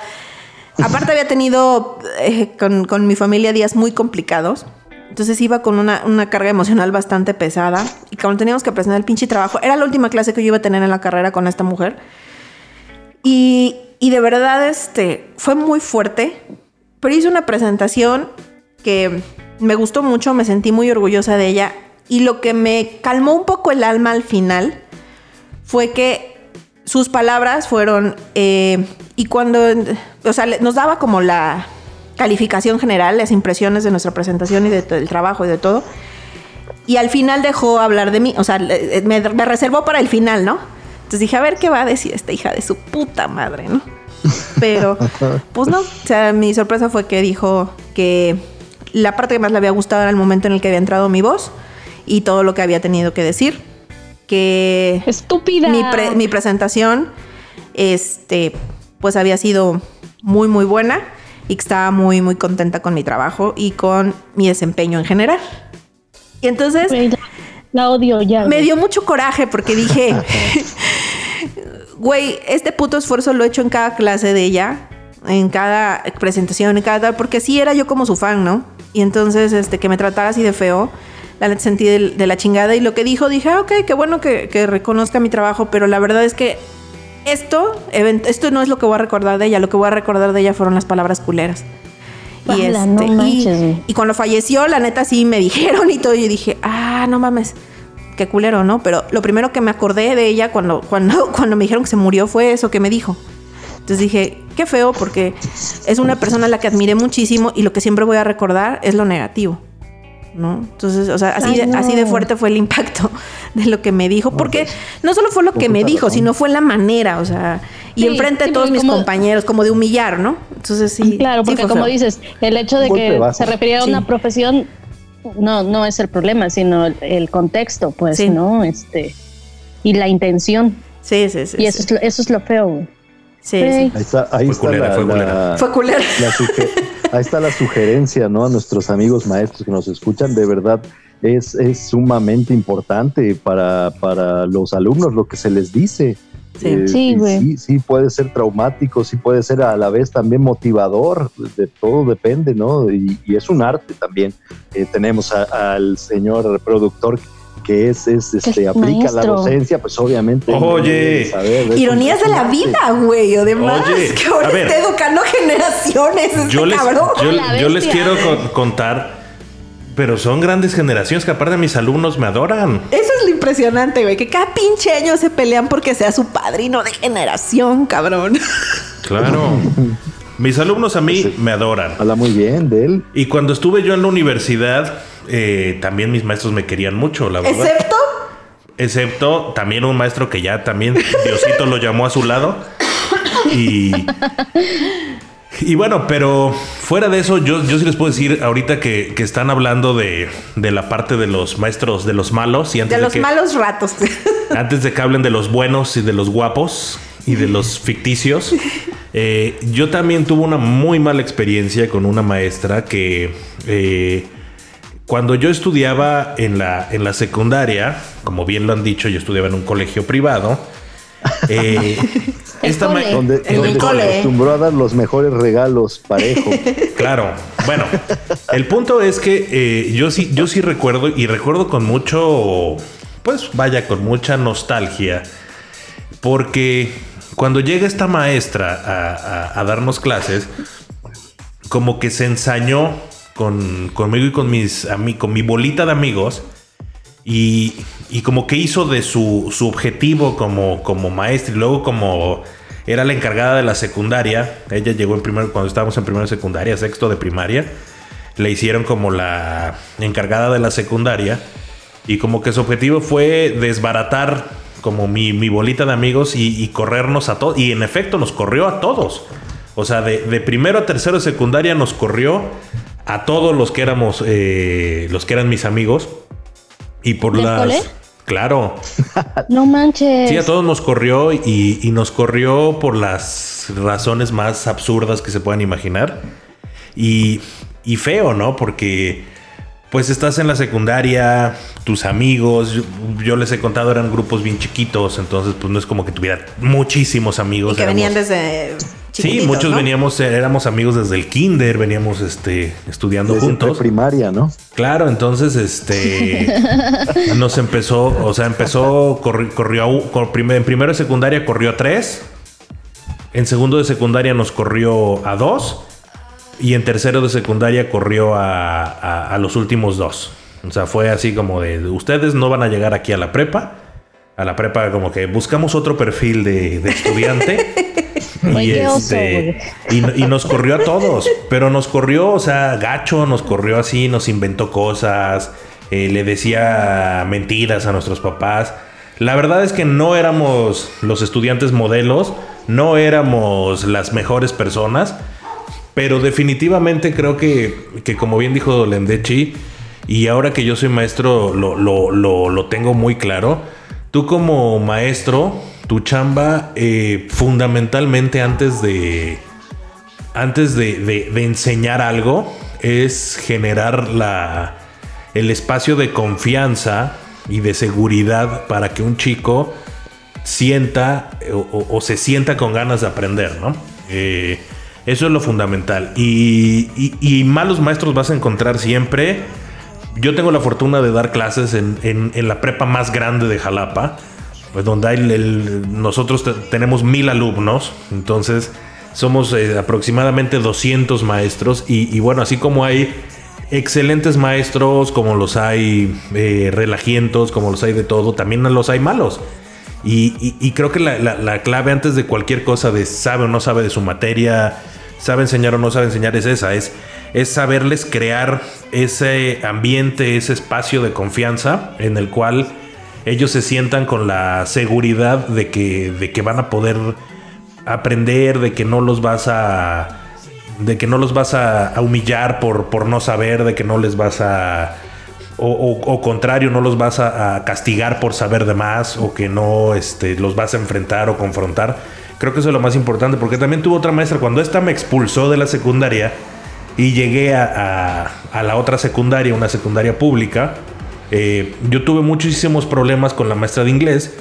Aparte había tenido eh, con, con mi familia días muy complicados. Entonces iba con una, una carga emocional bastante pesada. Y cuando teníamos que presentar el pinche trabajo, era la última clase que yo iba a tener en la carrera con esta mujer. Y, y de verdad, este, fue muy fuerte. Pero hice una presentación que me gustó mucho, me sentí muy orgullosa de ella. Y lo que me calmó un poco el alma al final fue que sus palabras fueron, eh, y cuando, o sea, nos daba como la calificación general, las impresiones de nuestra presentación y de- del trabajo y de todo. Y al final dejó hablar de mí, o sea, le- me, me reservó para el final, ¿no? Entonces dije, a ver qué va a decir esta hija de su puta madre, ¿no? Pero, pues no, o sea, mi sorpresa fue que dijo que la parte que más le había gustado era el momento en el que había entrado mi voz y todo lo que había tenido que decir. Que Estúpida. mi, pre- mi presentación, este, pues había sido muy, muy buena y que estaba muy, muy contenta con mi trabajo y con mi desempeño en general. Y entonces la, la odio ya. me dio mucho coraje porque dije, güey, este puto esfuerzo lo he hecho en cada clase de ella, en cada presentación, en cada tal, porque sí era yo como su fan, ¿no? Y entonces, este, que me tratara así de feo, la neta sentí de, de la chingada y lo que dijo, dije, ah, ok, qué bueno que, que reconozca mi trabajo, pero la verdad es que esto, esto no es lo que voy a recordar de ella, lo que voy a recordar de ella fueron las palabras culeras. Y, este, no y- cuando falleció, la neta sí me dijeron y todo. Y yo dije, ah, no mames, qué culero, ¿no? Pero lo primero que me acordé de ella cuando, cuando, cuando me dijeron que se murió fue eso que me dijo. Entonces dije, qué feo, porque es una persona a la que admiré muchísimo y lo que siempre voy a recordar es lo negativo. ¿No? Entonces, o sea, así, Ay, de, no. así de fuerte fue el impacto de lo que me dijo, porque no solo fue lo que me dijo, sino fue la manera, o sea, y Sí, enfrente sí, de todos mis como- compañeros, como de humillar, ¿no? Entonces sí. Claro, porque como feo. dices, el hecho de que bajo. se refería a Sí. una profesión no, no es el problema, sino el, el contexto, pues, Sí. ¿no? Este, y la intención. Sí, sí, sí. y eso, sí. es lo, eso es lo feo, güey. Sí, Sí. Ahí está, ahí Fue está culera, la, fue la- culera. Fue la suge- ahí está la sugerencia, ¿no? A nuestros amigos maestros que nos escuchan, de verdad es, es sumamente importante para, para los alumnos lo que se les dice. Sí. Sí, y güey. sí, sí puede ser traumático, sí puede ser a la vez también motivador, de todo depende, ¿no? Y, y es un arte también. Eh, tenemos a- al señor productor que es, es este, Es aplica la docencia, pues obviamente. Oye. saber, Ironías de la vida, güey. Además, Oye, que ahora a ver. está educando generaciones. Este Yo les, cabrón. yo, les quiero con- contar, pero son grandes generaciones que aparte mis alumnos me adoran. Eso es lo impresionante, güey. Que cada pinche año se pelean porque sea su padrino de generación, cabrón. Claro. Mis alumnos a mí me adoran. Habla muy bien de él. Y cuando estuve yo en la universidad, eh, también mis maestros me querían mucho, la verdad. Excepto. Excepto también un maestro que ya también Diosito lo llamó a su lado. Y, y bueno, pero fuera de eso, yo, yo sí les puedo decir ahorita que, que están hablando de, de la parte de los maestros, de los malos. Y antes De los que, malos ratos. Antes de que hablen de los buenos y de los guapos y de los ficticios, eh, yo también tuve una muy mala experiencia con una maestra que eh, cuando yo estudiaba en la, en la secundaria, como bien lo han dicho, yo estudiaba en un colegio privado. eh, esta cole. Donde, En donde el se acostumbró a dar los mejores regalos parejo. Claro, bueno, el punto es que eh, yo sí, yo sí recuerdo y recuerdo con mucho, pues vaya, con mucha nostalgia, porque cuando llega esta maestra a, a- a darnos clases, como que se ensañó con, conmigo y con, mis, con mi bolita de amigos. Y, y como que hizo de su, su objetivo como, como maestra y luego como era la encargada de la secundaria. Ella llegó en primero, cuando estábamos en primera secundaria, sexto de primaria. Le hicieron como la encargada de la secundaria. Y como que su objetivo fue desbaratar como mi, mi bolita de amigos y, corrernos a todos. Y en efecto nos corrió a todos. O sea, de, de primero a tercero de secundaria nos corrió a todos los que éramos, eh, los que eran mis amigos. Y por las... Claro. No manches. Sí, a todos nos corrió y, y, nos corrió por las razones más absurdas que se puedan imaginar. Y, y feo, ¿no? Porque pues estás en la secundaria, tus amigos, yo, les he contado, eran grupos bien chiquitos, entonces pues no es como que tuviera muchísimos amigos. Y que venían desde... Sí, muchos veníamos, éramos amigos desde el kinder, veníamos este, estudiando desde juntos. primaria, ¿no? Claro, entonces este nos empezó, o sea, empezó, corrió, en primero de secundaria corrió a tres, en segundo de secundaria nos corrió a dos y en tercero de secundaria corrió a, los últimos dos. O sea, fue así como de, ustedes no van a llegar aquí a la prepa. A la prepa como que buscamos otro perfil de, estudiante. y, este, y, nos corrió a todos. Pero nos corrió, o sea, gacho, nos corrió así, nos inventó cosas. Eh, le decía mentiras a nuestros papás. La verdad es que no éramos los estudiantes modelos, no éramos las mejores personas, pero definitivamente creo que, como bien dijo Lendechi, y ahora que yo soy maestro lo, lo, tengo muy claro, tú como maestro, tu chamba eh, fundamentalmente antes de, antes de, enseñar algo es generar la, el espacio de confianza y de seguridad para que un chico sienta o, se sienta con ganas de aprender, ¿no? Eh, eso es lo fundamental. Y, malos maestros vas a encontrar siempre. Yo tengo la fortuna de dar clases en, la prepa más grande de Jalapa, pues donde hay nosotros tenemos mil alumnos, entonces somos eh, aproximadamente 200 maestros y, bueno, así como hay excelentes maestros, como los hay eh, relajientos, como los hay de todo, también los hay malos. Y, creo que la, la, clave antes de cualquier cosa de sabe o no sabe de su materia, sabe enseñar o no sabe enseñar es esa, es, es saberles crear ese ambiente, ese espacio de confianza en el cual ellos se sientan con la seguridad de que, de que van a poder aprender, de que no los vas a de que no los vas a, humillar por, por, no saber, de que no les vas a o, contrario, no los vas a, a, castigar por saber de más o que no este, los vas a enfrentar o confrontar. Creo que eso es lo más importante, porque también tuve otra maestra, cuando esta me expulsó de la secundaria y llegué a, la otra secundaria, una secundaria pública, eh, yo tuve muchísimos problemas con la maestra de inglés,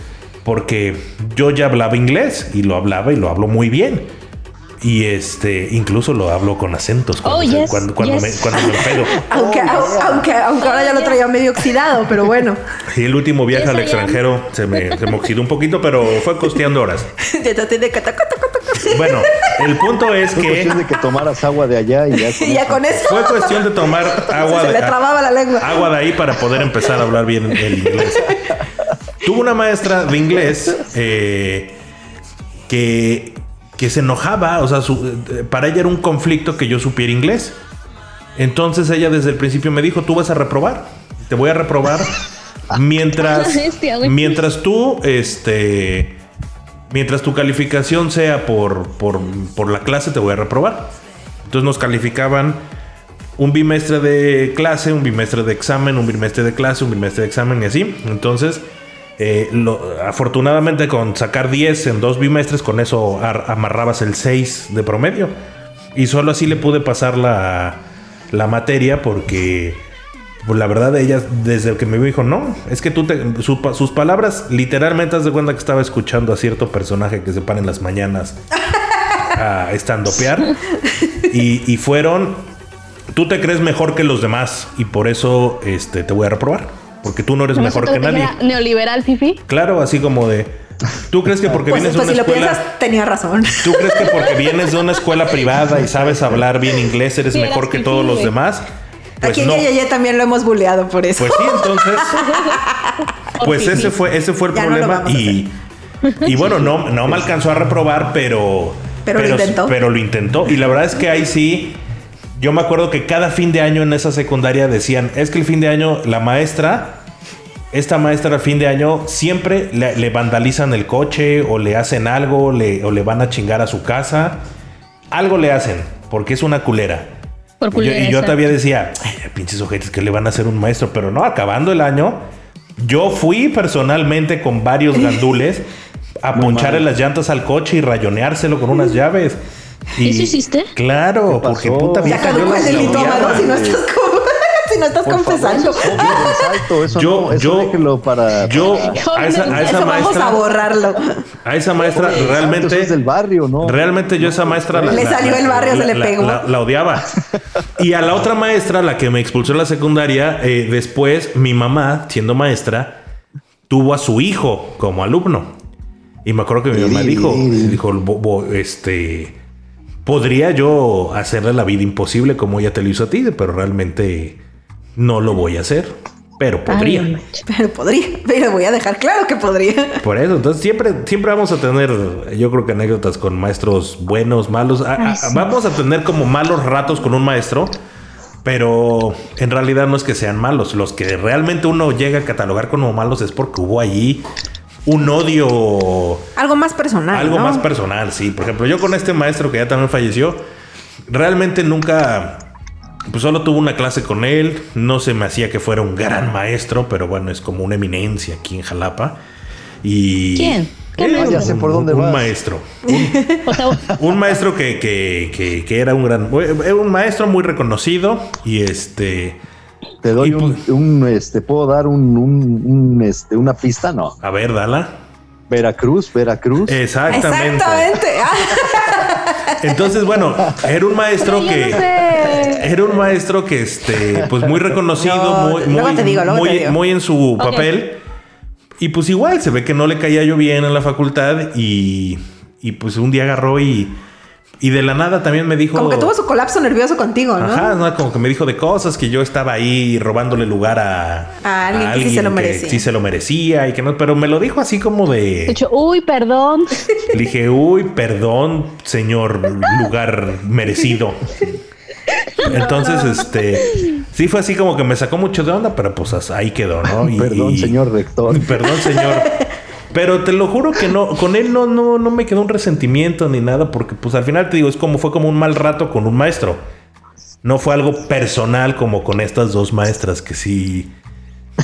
porque yo ya hablaba inglés y lo hablaba y lo hablo muy bien. Y este, incluso lo hablo con acentos cuando, oh, cuando, me, cuando pedo. aunque, aunque, aunque, ahora ya lo traía medio oxidado, pero bueno. Y el último viaje al extranjero se me, se me oxidó un poquito, pero fue costeando horas. bueno, el punto es fue que. cuestión de que tomaras agua de allá y ya con, ya con eso. Fue cuestión de tomar agua se de. le trababa la lengua. Agua de ahí para poder empezar a hablar bien el inglés. Tuvo una maestra de inglés eh, que que se enojaba, o sea, para ella era un conflicto que yo supiera inglés. Entonces ella desde el principio me dijo, tú vas a reprobar, te voy a reprobar mientras, mientras tú, este, mientras tu calificación sea por, por, por la clase, te voy a reprobar. Entonces nos calificaban un bimestre de clase, un bimestre de examen, un bimestre de clase, un bimestre de examen y así. Entonces eh, afortunadamente con sacar 10 en dos bimestres, con eso amarrabas el 6 de promedio. Y solo así le pude pasar la, la materia porque pues, la verdad ella desde que me dijo, no, es que tú te, sus palabras literalmente has de cuenta que estaba escuchando a cierto personaje que se para en las mañanas a estandopear. Y, y fueron, tú te crees mejor que los demás y por eso este, te voy a reprobar porque tú no eres mejor que nadie. Neoliberal, Fifi. Claro, así como de. ¿Tú crees que porque pues, vienes de pues una si escuela. Lo piensas, tenía razón. ¿Tú crees que porque vienes de una escuela privada y sabes hablar bien inglés eres mejor que todos los demás? Pues Aquí en no. Yeye también lo hemos buleado por eso. Pues sí, entonces. pues ese fue, ese fue el Ya problema. y, y bueno, no, no me alcanzó a reprobar, pero. Pero lo intentó. Pero lo intentó. Y la verdad es que ahí sí. Yo me acuerdo que cada fin de año en esa secundaria decían: es que el fin de año la maestra. Esta maestra al fin de año siempre le, le vandalizan el coche o le hacen algo le, o le van a chingar a su casa. Algo le hacen porque es una culera. Por Y yo, y todavía decía, "Ay, pinches ojetes que le van a hacer un maestro, pero no, acabando el año, yo fui personalmente con varios gandules a poncharle las llantas al coche y rayoneárselo con unas llaves. Y, ¿Eso hiciste? Claro, ¿Qué porque puta vieja, yo caducó las el delito, Amado, si no estás, como- si no estás Por favor, confesando. eso Yo- no, eso yo- déjelo para, Yo para- a esa, a esa Eso vamos a maestra, borrarlo. a esa maestra eso realmente es del barrio, ¿no? Realmente yo esa maestra la, Le la- salió el barrio, se le pegó. La, la odiaba. Y a la otra maestra, la que me expulsó en la secundaria, eh, después mi mamá, siendo maestra, tuvo a su hijo como alumno. Y me acuerdo que mi mamá dijo, dijo, "Bo- bo- este, podría yo hacerle la vida imposible como ella te lo hizo a ti, pero realmente no lo voy a hacer. Pero podría. Ay. Pero podría, pero voy a dejar claro que podría. Por eso, entonces siempre, siempre vamos a tener, yo creo que anécdotas con maestros buenos, malos. A- a- Ay, sí. Vamos a tener como malos ratos con un maestro, pero en realidad no es que sean malos. Los que realmente uno llega a catalogar como malos es porque hubo allí un odio, Algo más personal. algo ¿no? más personal, sí. Por ejemplo, yo con este maestro que ya también falleció, realmente nunca... Pues solo tuve una clase con él, no se me hacía que fuera un gran maestro, pero bueno, es como una eminencia aquí en Jalapa. Y ¿Quién? ¿Qué Eh? Ya sé por un- dónde un vas. maestro. Un maestro que, que, que, que era un gran. Era un maestro muy reconocido. Y este. Te doy un, pues- un, este, puedo dar un, un, un, este, una pista, no. A ver, Dala. Veracruz, Veracruz. Exactamente. Exactamente. Ah, Entonces, bueno, era un maestro que. no sé. Era un maestro que, este, pues muy reconocido, No, muy, muy, te digo, luego muy, te digo. muy en su papel. Y pues igual, se ve que no le caía yo bien en la facultad. Y, y pues un día agarró y. Y de la nada también me dijo. Como que tuvo su colapso nervioso contigo, ¿no? Ajá, ¿no? como que me dijo de cosas que yo estaba ahí robándole lugar a, A alguien que sí se lo merecía. sí se lo merecía y que no, pero me lo dijo así como De de. hecho, uy, perdón. Le dije, uy, perdón, señor lugar merecido. Entonces, este, sí fue así como que me sacó mucho de onda, pero pues ahí quedó, ¿no? Y- Perdón, y- señor rector. Perdón, señor. Pero te lo juro que no, con él no, no, no me quedó un resentimiento ni nada, porque pues al final te digo, es como fue como un mal rato con un maestro. No fue algo personal como con estas dos maestras que sí,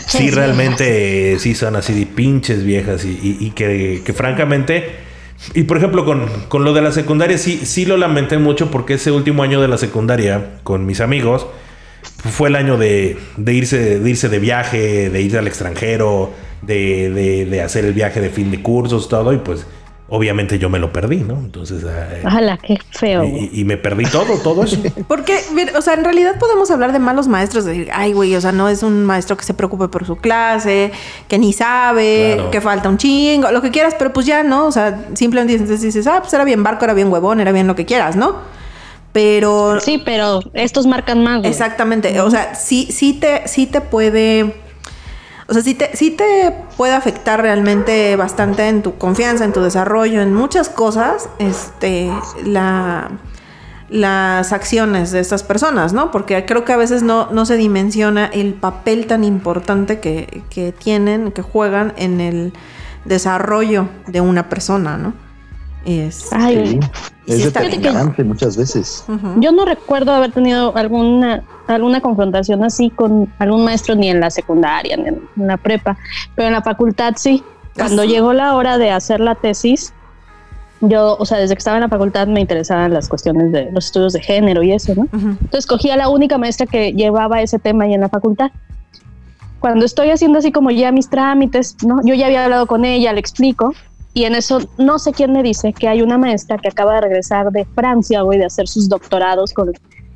sí realmente eh, sí son así de pinches viejas y, y- y que, que francamente, y por ejemplo con, con lo de la secundaria sí, sí lo lamenté mucho porque ese último año de la secundaria con mis amigos fue el año de, de irse, de irse de viaje, de irse al extranjero, de, de- de hacer el viaje de fin de cursos, todo, y pues obviamente yo me lo perdí, ¿no? Entonces, eh, Ojalá, qué feo. y, y me perdí todo, todo eso. Porque, mira, o sea, en realidad podemos hablar de malos maestros, de decir, ay, güey, o sea, no es un maestro que se preocupe por su clase, que ni sabe, Claro. que falta un chingo, lo que quieras, pero pues ya, ¿no? O sea, simplemente dices, dices, ah, pues era bien barco, era bien huevón, era bien lo que quieras, ¿no? Pero Sí, pero estos marcan más. güey. Exactamente. O sea, sí, sí te, sí te puede. O sea, sí te, sí te puede afectar realmente bastante en tu confianza, en tu desarrollo, en muchas cosas, este, la, las acciones de estas personas, ¿no? Porque creo que a veces no, no se dimensiona el papel tan importante que, que tienen, que juegan en el desarrollo de una persona, ¿no? Es, Ay, es sí determinante muchas veces. Ujú. Yo no recuerdo haber tenido alguna, alguna confrontación así con algún maestro ni en la secundaria, ni en, en la prepa, pero en la facultad sí. Cuando Ah, sí. llegó la hora de hacer la tesis, yo, o sea, desde que estaba en la facultad me interesaban las cuestiones de los estudios de género y eso, ¿no? Ujú. Entonces cogí a la única maestra que llevaba ese tema ahí en la facultad. Cuando estoy haciendo así como ya mis trámites, ¿no? Yo ya había hablado con ella, le explico, y en eso no sé quién me dice que hay una maestra que acaba de regresar de Francia, güey, de hacer sus doctorados con,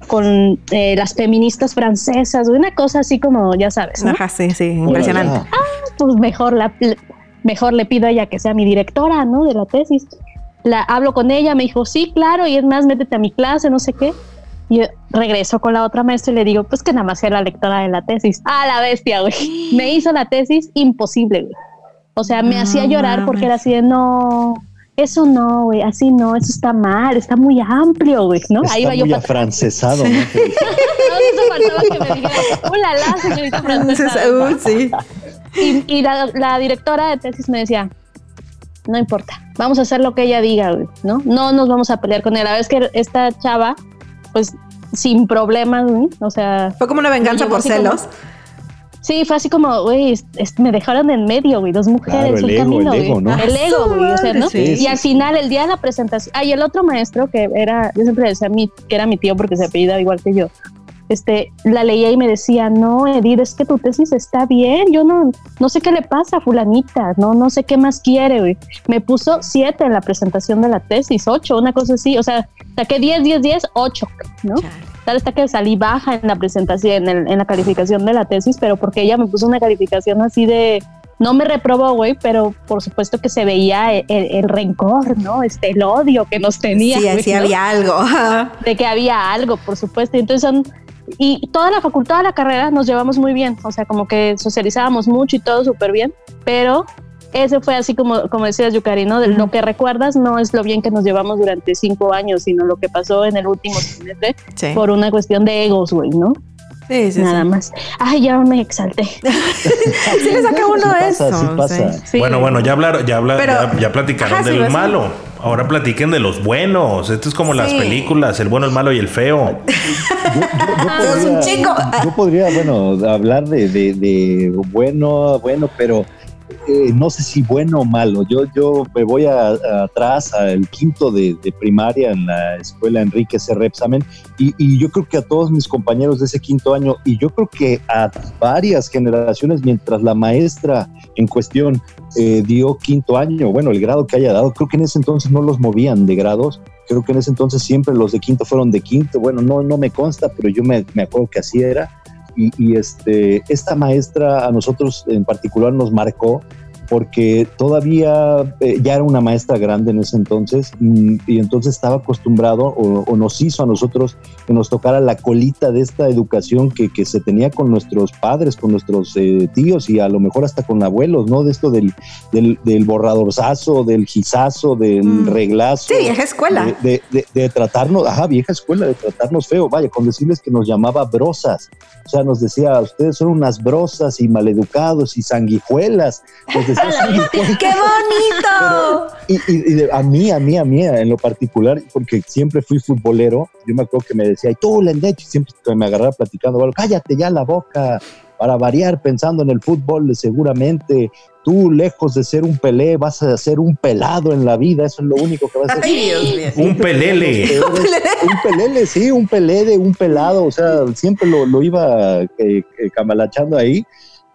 con eh, las feministas francesas, güey, una cosa así como, ya sabes, ¿no? Ajá, sí, sí, impresionante. Órale. pues mejor, la, mejor le pido a ella que sea mi directora, ¿no? De la tesis. La hablo con ella, me dijo, sí, claro, y es más, métete a mi clase, no sé qué. Y regreso con la otra maestra y le digo, pues que nada más era la lectora de la tesis. Ah, la bestia, güey. Me hizo la tesis imposible, güey. O sea, me hacía llorar porque era así de no, eso no, güey, así no, eso está mal, está muy amplio, güey, ¿no? Está Ahí va muy yo afrancesado, ¿no? no, eso faltaba que me dijera, hola, la señorita francesa. Uh, sí. Y, y la, la, directora de tesis me decía, no importa, vamos a hacer lo que ella diga, güey, ¿no? No nos vamos a pelear con ella. La vez que esta chava, pues, sin problemas, güey, o sea... Fue como una venganza por celos. Sí, fue así como, güey, me dejaron en medio, güey, dos mujeres, el, ego, el ego, ¿no? El ego, güey, o sea, ¿no? y al final, el día de la presentación, ay, el otro maestro que era, yo siempre decía mi, que era mi tío porque se apellida igual que yo, este, la leía y me decía, no, Edith, es que tu tesis está bien, yo no, no sé qué le pasa a fulanita, no, no sé qué más quiere, güey. Me puso siete en la presentación de la tesis, ocho, una cosa así, o sea, saqué diez, diez, diez, ocho, ¿no? Tal está que salí baja en la presentación, en, en la calificación de la tesis, pero porque ella me puso una calificación así de, no me reprobó, güey, pero por supuesto que se veía el, rencor, ¿no? Este, el odio que nos tenía. Sí, sí había algo. de que había algo, por supuesto. Y entonces son, y toda la facultad, la carrera, nos llevamos muy bien. O sea, como que socializábamos mucho y todo súper bien, pero ese fue así como, como decías, Yukari, ¿no? De lo que recuerdas no es lo bien que nos llevamos durante cinco años, sino lo que pasó en el último semestre por una cuestión de egos, güey, ¿no? Sí, sí, Nada más. Ay, ya me exalté. sí, le saca uno eso. Bueno, bueno, ya hablaron, ya, hablaron, ya, platicaron del malo. Ahora platiquen de los buenos. Esto es como las películas, el bueno, el malo y el feo. yo, podría, bueno, hablar de, de bueno, bueno, pero eh, no sé si bueno o malo. Yo, yo me voy atrás al quinto de, primaria en la escuela Enrique C. Repsamen y, yo creo que a todos mis compañeros de ese quinto año y yo creo que a varias generaciones mientras la maestra en cuestión eh, dio quinto año, bueno, el grado que haya dado, creo que en ese entonces no los movían de grados. Creo que en ese entonces siempre los de quinto fueron de quinto. Bueno, no, no me consta, pero yo me, me acuerdo que así era y, este, esta maestra a nosotros en particular nos marcó porque todavía eh, ya era una maestra grande en ese entonces mm, y, entonces estaba acostumbrado o, nos hizo a nosotros que nos tocara la colita de esta educación que, que se tenía con nuestros padres, con nuestros eh, tíos y a lo mejor hasta con abuelos, ¿no? De esto del, del, del borradorzazo, del gizazo, del mm. reglazo. Sí, vieja escuela. De, de, de, tratarnos, ajá, vieja escuela, de tratarnos feo, vaya, con decirles que nos llamaba brosas. O sea, nos decía, ustedes son unas brosas y maleducados y sanguijuelas. ¡Qué bonito! y, a mí, a mí, a mí, en lo particular, porque siempre fui futbolero, yo me acuerdo que me decía, y tú, Lendecho, siempre me agarraba platicando, bueno, cállate ya la boca, para variar, pensando en el fútbol, seguramente tú, lejos de ser un pelé, vas a ser un pelado en la vida, eso es lo único que vas a hacer. un pelele. un pelele, sí, un pelé de un pelado, o sea, siempre lo, lo iba eh, eh, camalachando ahí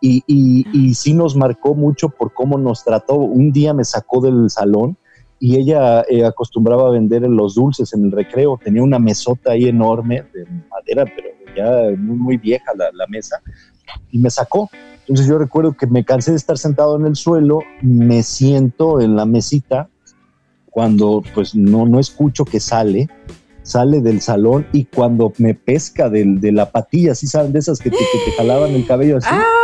y, y, sí nos marcó mucho por cómo nos trató. Un día me sacó del salón y ella eh, acostumbraba a vender los dulces en el recreo. Tenía una mesota ahí enorme de madera, pero ya muy, muy vieja la, la, mesa, y me sacó. Entonces yo recuerdo que me cansé de estar sentado en el suelo, me siento en la mesita cuando pues no, no escucho que sale, sale del salón y cuando me pesca de, de la patilla, ¿sí saben de esas que te, que te jalaban el cabello así? Ah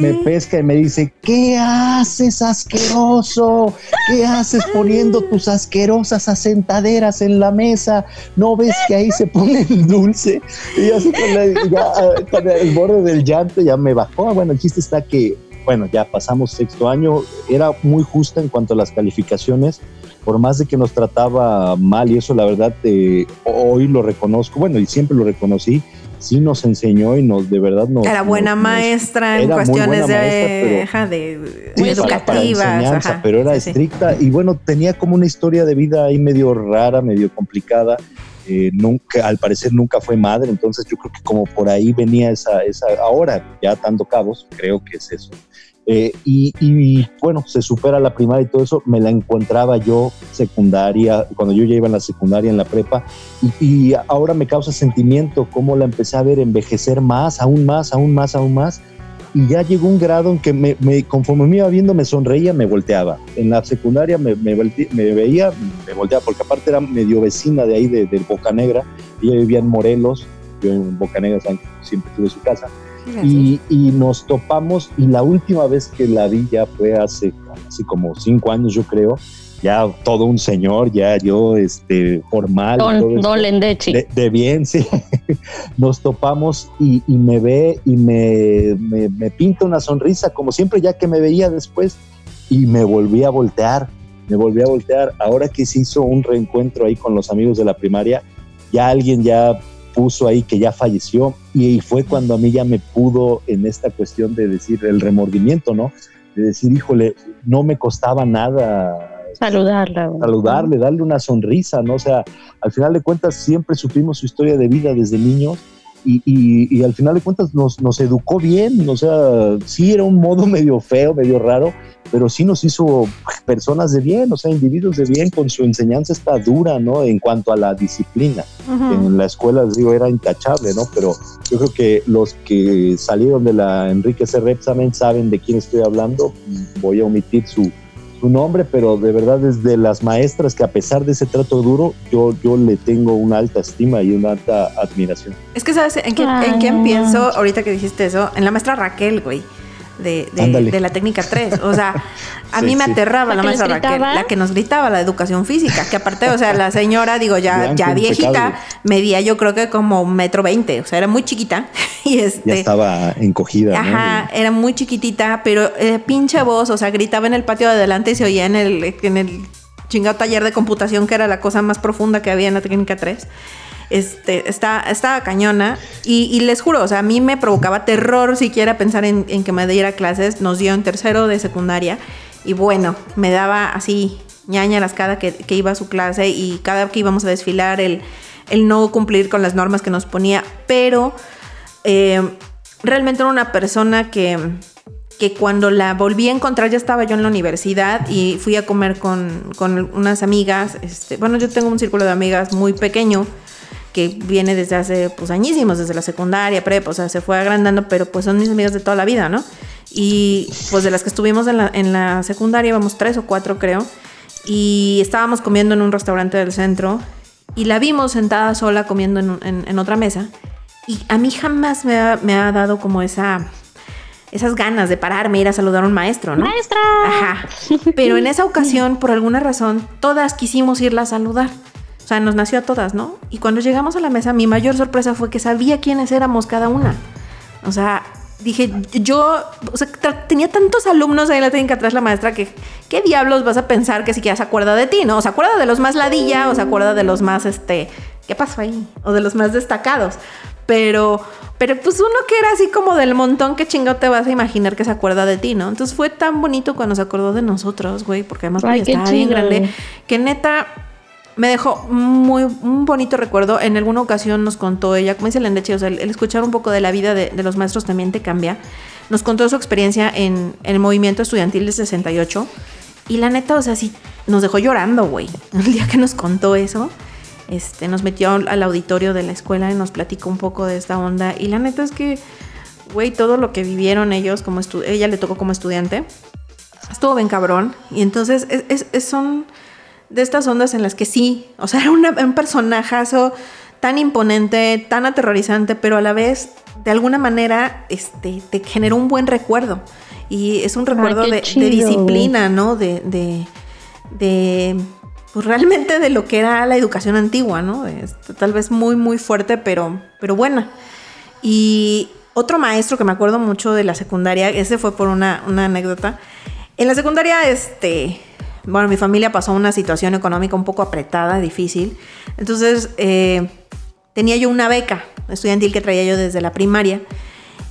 me, pesca y me dice, ¿qué haces asqueroso? ¿Qué haces poniendo tus asquerosas asentaderas en la mesa? ¿No ves que ahí se pone el dulce? Y así con, el borde del llanto ya me bajó. Bueno, el chiste está que, bueno, ya pasamos sexto año, era muy justa en cuanto a las calificaciones por más de que nos trataba mal y eso la verdad eh, hoy lo reconozco, bueno y siempre lo reconocí, sí nos enseñó y nos de verdad nos... Era buena maestra en cuestiones de, educativas. pero era estricta y bueno, tenía como una historia de vida ahí medio rara, medio complicada. Eh, nunca, al parecer nunca fue madre, entonces yo creo que como por ahí venía esa, esa ahora ya dando cabos, creo que es eso. Eh, y, bueno, se supera la primaria y todo eso, me la encontraba yo secundaria, cuando yo ya iba en la secundaria, en la prepa, y, ahora me causa sentimiento cómo la empecé a ver envejecer más, aún más, aún más, aún más, y ya llegó un grado en que me, conforme me iba viendo me sonreía, me volteaba. En la secundaria me, me, veía, me volteaba, porque aparte era medio vecina de ahí, de, de Boca Negra, ella vivía en Morelos, yo en Bocanegra siempre tuve su casa, y, y, nos topamos y la última vez que la vi ya fue hace, así como cinco años yo creo, ya todo un señor, ya yo, este, formal. Don, don Lendechi. De, bien, sí. Nos topamos y, y me ve y me, me, me, pinta una sonrisa, como siempre, ya que me veía después, y me volví a voltear, me volví a voltear. Ahora que se hizo un reencuentro ahí con los amigos de la primaria, ya alguien ya puso ahí que ya falleció, y fue cuando a mí ya me pudo en esta cuestión de decir el remordimiento, ¿no? De decir, híjole, no me costaba nada Saludarla. Saludarle, darle una sonrisa, ¿no? O sea, al final de cuentas siempre supimos su historia de vida desde niños y, y, al final de cuentas nos, nos, educó bien, o sea, sí era un modo medio feo, medio raro, pero sí nos hizo personas de bien, o sea, individuos de bien, con su enseñanza está dura, ¿no? En cuanto a la disciplina. En la escuela, digo, era intachable, ¿no? Pero yo creo que los que salieron de la Enrique C. Repsamen saben de quién estoy hablando, voy a omitir su, su nombre, pero de verdad es de las maestras que a pesar de ese trato duro, yo, yo le tengo una alta estima y una alta admiración. Es que, ¿sabes en, ¿en quién pienso ahorita que dijiste eso? En la maestra Raquel, güey de, de, la técnica 3. O sea, a mí me aterraba la, maestra Raquel, la que nos gritaba la educación física, que aparte, o sea, la señora, digo, ya, ya viejita, medía yo creo que como un metro veinte, o sea, era muy chiquita. Y este, ya estaba encogida. Ajá, era muy chiquitita, pero eh, pinche voz, o sea, gritaba en el patio de adelante y se oía en el, en el chingado taller de computación, que era la cosa más profunda que había en la técnica 3 este, está, estaba cañona y, les juro, o sea, a mí me provocaba terror siquiera pensar en, que me diera clases. Nos dio en tercero de secundaria y bueno, me daba así ñaña cada que, que iba a su clase y cada que íbamos a desfilar el, el no cumplir con las normas que nos ponía, pero eh, realmente era una persona que, que cuando la volví a encontrar ya estaba yo en la universidad y fui a comer con, con unas amigas. Este, bueno, yo tengo un círculo de amigas muy pequeño que viene desde hace pues añísimos, desde la secundaria, prepa, o sea, se fue agrandando, pero pues son mis amigas de toda la vida, ¿no? Y pues de las que estuvimos en la, en la secundaria, íbamos tres o cuatro creo, y estábamos comiendo en un restaurante del centro y la vimos sentada sola comiendo en, en, otra mesa y a mí jamás me ha, me ha dado como esa esas ganas de pararme, ir a saludar a un maestro, ¿no? ¡Maestra! Ajá. Pero en esa ocasión, por alguna razón, todas quisimos irla a saludar. O sea, nos nació a todas, ¿no? Y cuando llegamos a la mesa, mi mayor sorpresa fue que sabía quiénes éramos cada una. O sea, dije, yo, o sea, tenía tantos alumnos ahí en la técnica atrás la maestra que, ¿qué diablos vas a pensar que siquiera se acuerda de ti, no? O se acuerda de los más ladilla o se acuerda de los más, este, ¿qué pasó ahí? O de los más destacados. Pero, pero pues uno que era así como del montón, ¿qué chingado te vas a imaginar que se acuerda de ti, no? Entonces fue tan bonito cuando se acordó de nosotros, güey, porque además pues, estaba bien grande, que neta me dejó muy un bonito recuerdo. En alguna ocasión nos contó ella, como dice el o sea, el, escuchar un poco de la vida de, los maestros también te cambia. Nos contó su experiencia en, el movimiento estudiantil de 68. Y la neta, o sea, sí, nos dejó llorando, güey. El día que nos contó eso, este, nos metió al auditorio de la escuela y nos platicó un poco de esta onda. Y la neta es que, güey, todo lo que vivieron ellos, como ella le tocó como estudiante, estuvo bien cabrón. Y entonces es, son de estas ondas en las que sí, o sea, era un personajazo tan imponente, tan aterrorizante, pero a la vez, de alguna manera, este, te generó un buen recuerdo. Y es un recuerdo de, disciplina, ¿no? De, de, de, pues realmente de lo que era la educación antigua, ¿no? tal vez muy, muy fuerte, pero, pero buena. Y otro maestro que me acuerdo mucho de la secundaria, ese fue por una, una anécdota. En la secundaria, este, bueno, mi familia pasó una situación económica un poco apretada, difícil. Entonces, eh, tenía yo una beca estudiantil que traía yo desde la primaria.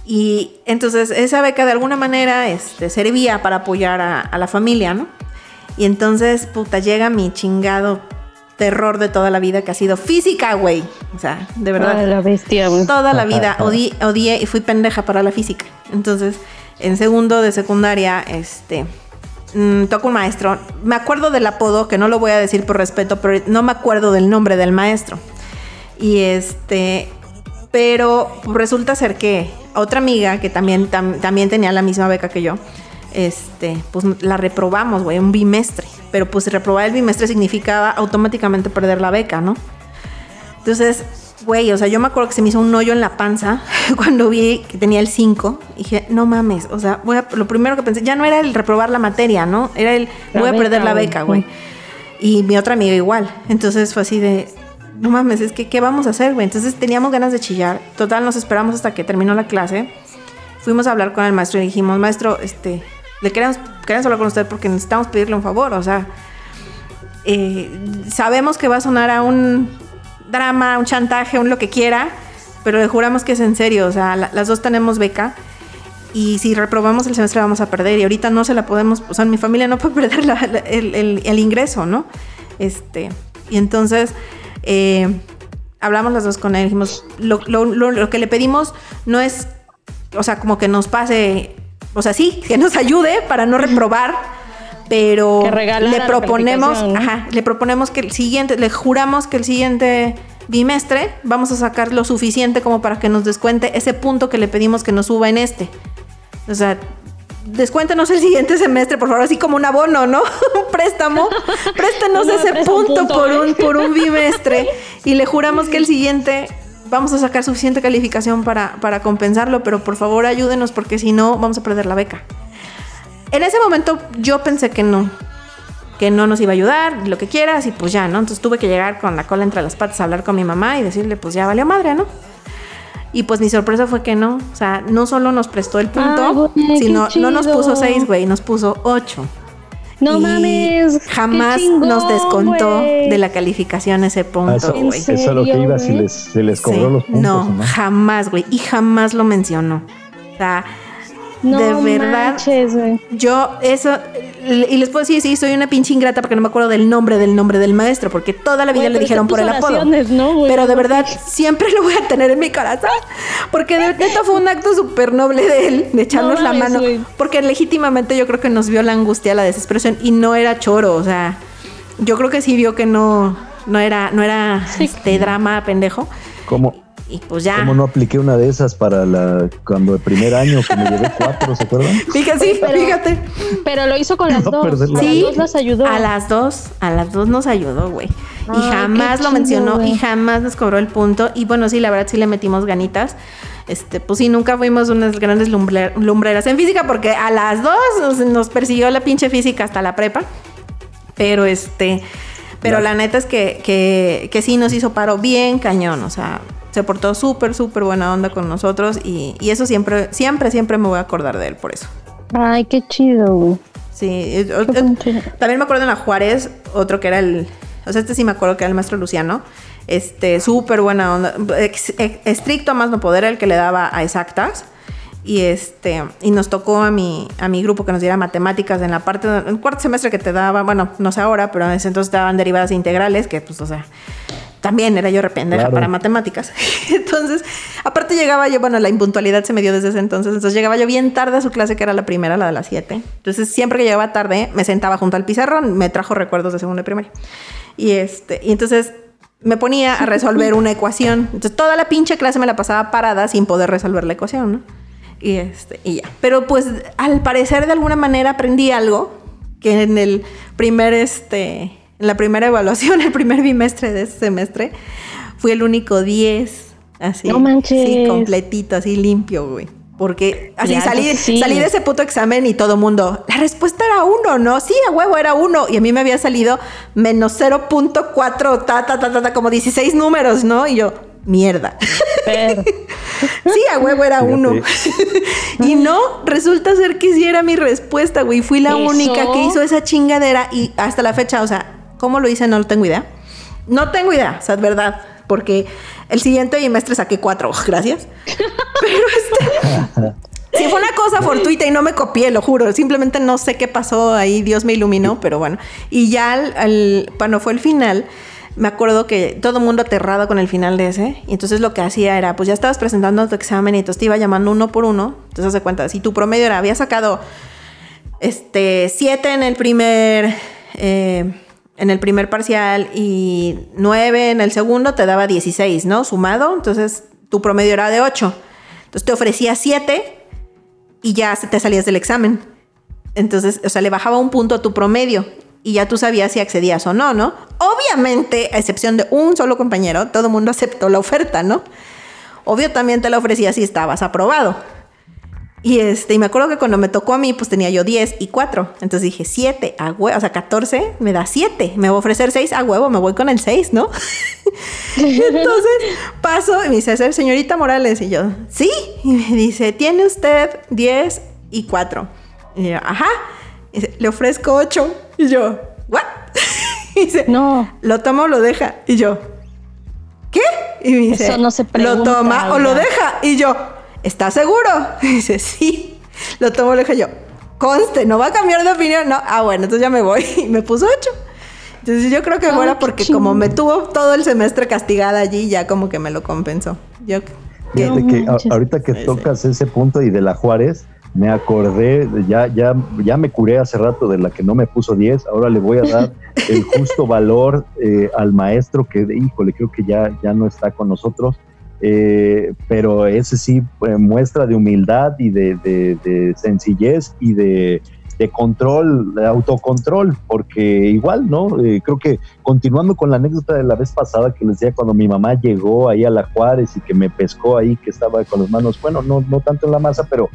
Y entonces esa beca de alguna manera este, servía para apoyar a, la familia, ¿no? Y entonces, puta, llega mi chingado terror de toda la vida que ha sido física, güey. O sea, de verdad. Toda la bestia, Toda la vida odié, odié y fui pendeja para la física. Entonces, en segundo de secundaria, este, Mm, toca un maestro. Me acuerdo del apodo, que no lo voy a decir por respeto, pero no me acuerdo del nombre del maestro. Y este, pero resulta ser que otra amiga que también, también tenía la misma beca que yo, este, pues la reprobamos, güey, un bimestre. Pero pues reprobar el bimestre significaba automáticamente perder la beca, ¿no? Entonces, Güey, o sea, yo me acuerdo que se me hizo un hoyo en la panza cuando vi que tenía el 5. Dije, no mames, o sea, voy a- lo primero que pensé, ya no era el reprobar la materia, ¿no? Era el, La voy a perder la beca, güey. Y mi otra amiga igual. Entonces fue así de, no mames, es que, ¿qué vamos a hacer, güey? Entonces teníamos ganas de chillar. Total, nos esperamos hasta que terminó la clase. Fuimos a hablar con el maestro y dijimos, maestro, este, le queremos, queremos hablar con usted porque necesitamos pedirle un favor, o sea, eh, sabemos que va a sonar a un drama, un chantaje, un lo que quiera, pero le juramos que es en serio. O sea, la- las dos tenemos beca y si reprobamos el semestre vamos a perder y ahorita no se la podemos, o sea, mi familia no puede perder el, ingreso, ¿no? Este, y entonces eh, hablamos las dos con él, dijimos, lo que le pedimos no es, o sea, como que nos pase, o sea, sí, que nos ayude para no reprobar, pero le proponemos, le proponemos que el siguiente, le juramos que el siguiente bimestre vamos a sacar lo suficiente como para que nos descuente ese punto que le pedimos que nos suba en este. O sea, descuéntenos el siguiente semestre, por favor, así como un abono, ¿no? un préstamo. Préstenos No ese punto, punto, por, ¿eh? un, por un bimestre y le juramos que el siguiente vamos a sacar suficiente calificación para, para compensarlo, pero por favor ayúdenos porque si no vamos a perder la beca. En ese momento yo pensé que no, que no nos iba a ayudar, lo que quieras, y pues ya, ¿no? Entonces tuve que llegar con la cola entre las patas a hablar con mi mamá y decirle, pues ya valió madre, ¿no? Y pues mi sorpresa fue que no, o sea, no solo nos prestó el punto, Ah, güey, sino no nos puso seis, güey, nos puso ocho. No Y mames. Jamás chingón, nos descontó de la calificación ese Ah, punto, eso, güey. eso es a lo que iba, si les, se les cobró Sí, los puntos no. jamás, güey. Y jamás lo mencionó. O sea, No de verdad, manches, yo eso, y les puedo decir, sí, soy una pinche ingrata porque no me acuerdo del nombre del nombre del maestro, porque toda la vida le dijeron por el apodo. pero de verdad, siempre lo voy a tener en mi corazón, porque de neta fue un acto súper noble de él, de echarnos No la mano, porque legítimamente yo creo que nos vio la angustia, la desesperación, y no era choro, o sea, yo creo que sí vio que no, no era, no era este drama pendejo, ¿Cómo, y pues ya. ¿Cómo no apliqué una de esas para la cuando el primer año que me llevé cuatro, ¿se acuerdan? Fíjate, sí, pero- fíjate. Pero lo hizo con las No dos. perderla. A las Sí, dos las ayudó. A las dos, a las dos nos ayudó, güey. Y jamás lo mencionó y jamás nos cobró el punto. Y bueno, sí, la verdad sí le metimos ganitas. Este, pues sí, nunca fuimos unas grandes lumbre- lumbreras en física porque a las dos nos, nos persiguió la pinche física hasta la prepa. Pero este, pero la neta es que, que, que sí nos hizo paro bien cañón. O sea, se portó súper, súper buena onda con nosotros. Y, y eso siempre, siempre, siempre me voy a acordar de él por eso. Ay, qué chido, güey. Sí, también me acuerdo en la Juárez, otro que era el, o sea, este sí me acuerdo que era el maestro Luciano, este, súper buena onda, ex- ex- estricto a más no poder, el que le daba a exactas, y este, y nos tocó a mi, a mi grupo que nos diera matemáticas en la parte, en el cuarto semestre que te daba, bueno, no sé ahora, pero en ese entonces daban derivadas integrales, que pues, o sea, también era yo rependeja Claro. para matemáticas. Entonces, aparte llegaba yo, bueno, la impuntualidad se me dio desde ese entonces, entonces llegaba yo bien tarde a su clase, que era la primera, la de las 7. Entonces, siempre que llegaba tarde, me sentaba junto al pizarrón, me trajo recuerdos de segundo y primaria. Y este, y entonces me ponía a resolver una ecuación. Entonces, toda la pinche clase me la pasaba parada sin poder resolver la ecuación, ¿no? Y este, y ya. Pero pues, al parecer, de alguna manera aprendí algo que en el primer, este, en la primera evaluación, el primer bimestre de ese semestre, fui el único 10. Así. No manches. Sí, completito, así limpio, güey. Porque así salí, sí. salí de ese puto examen y todo mundo, la respuesta era uno, ¿no? Sí, a huevo era uno. Y a mí me había salido menos 0.4, ta, ta, ta, ta, ta, como 16 números, ¿no? Y yo, mierda. Pero, Sí, a huevo era uno. y no, resulta ser que sí era mi respuesta, güey. Fui la ¿Eso? única que hizo esa chingadera y hasta la fecha, o sea, ¿cómo lo hice? No lo tengo idea. No tengo idea, o sea, es verdad. Porque el siguiente bimestre saqué cuatro, gracias. Pero este. Sí, fue una cosa fortuita y no me copié, lo juro. Simplemente no sé qué pasó ahí, Dios me iluminó, pero bueno. Y ya al, al- cuando fue el final, me acuerdo que todo el mundo aterrado con el final de ese. Y entonces lo que hacía era, pues ya estabas presentando tu examen y entonces te iba llamando uno por uno. Entonces se cuenta, si tu promedio era, había sacado este, siete en el primer, eh, en el primer parcial y nueve en el segundo, te daba 16, ¿no? Sumado, entonces tu promedio era de 8. Entonces te ofrecía 7 y ya te salías del examen. Entonces, o sea, le bajaba un punto a tu promedio. Y ya tú sabías si accedías o no, ¿no? Obviamente, a excepción de un solo compañero, todo el mundo aceptó la oferta, ¿no? Obvio también te la ofrecía si estabas aprobado. Y este, y me acuerdo que cuando me tocó a mí, pues tenía yo 10 y 4. Entonces dije, 7 a huevo, o sea, 14 me da 7. Me va a ofrecer 6 a huevo, me voy con el 6, ¿no? Entonces paso y me dice, señorita Morales. Y yo, sí. Y me dice, tiene usted 10 y 4. Y yo, ajá. Y dice, le ofrezco 8. Y yo, ¿what? Y dice, No. ¿lo toma o lo deja? Y yo, ¿qué? Y me dice, Eso no se ¿lo pregunta, toma o lo deja? Y yo, ¿estás seguro? Y dice, sí. Lo tomo o lo dejo yo. Conste, ¿no va a cambiar de opinión? No. Ah, bueno, entonces ya me voy. Y me puso 8. Entonces yo creo que fuera porque como me tuvo todo el semestre castigada allí, ya como que me lo compensó. Yo Fíjate No que ahorita que Sí, sí. tocas ese punto y de la Juárez, me acordé, ya, ya, ya me curé hace rato de la que no me puso 10, ahora le voy a dar el justo valor eh, al maestro que, híjole, creo que ya, ya no está con nosotros, eh, pero ese sí eh, muestra de humildad y de, de- de sencillez y de, de control, de autocontrol, porque igual, ¿no? Eh, creo que continuando con la anécdota de la vez pasada que les decía cuando mi mamá llegó ahí a la Juárez y que me pescó ahí, que estaba con las manos, bueno, no, no tanto en la masa, pero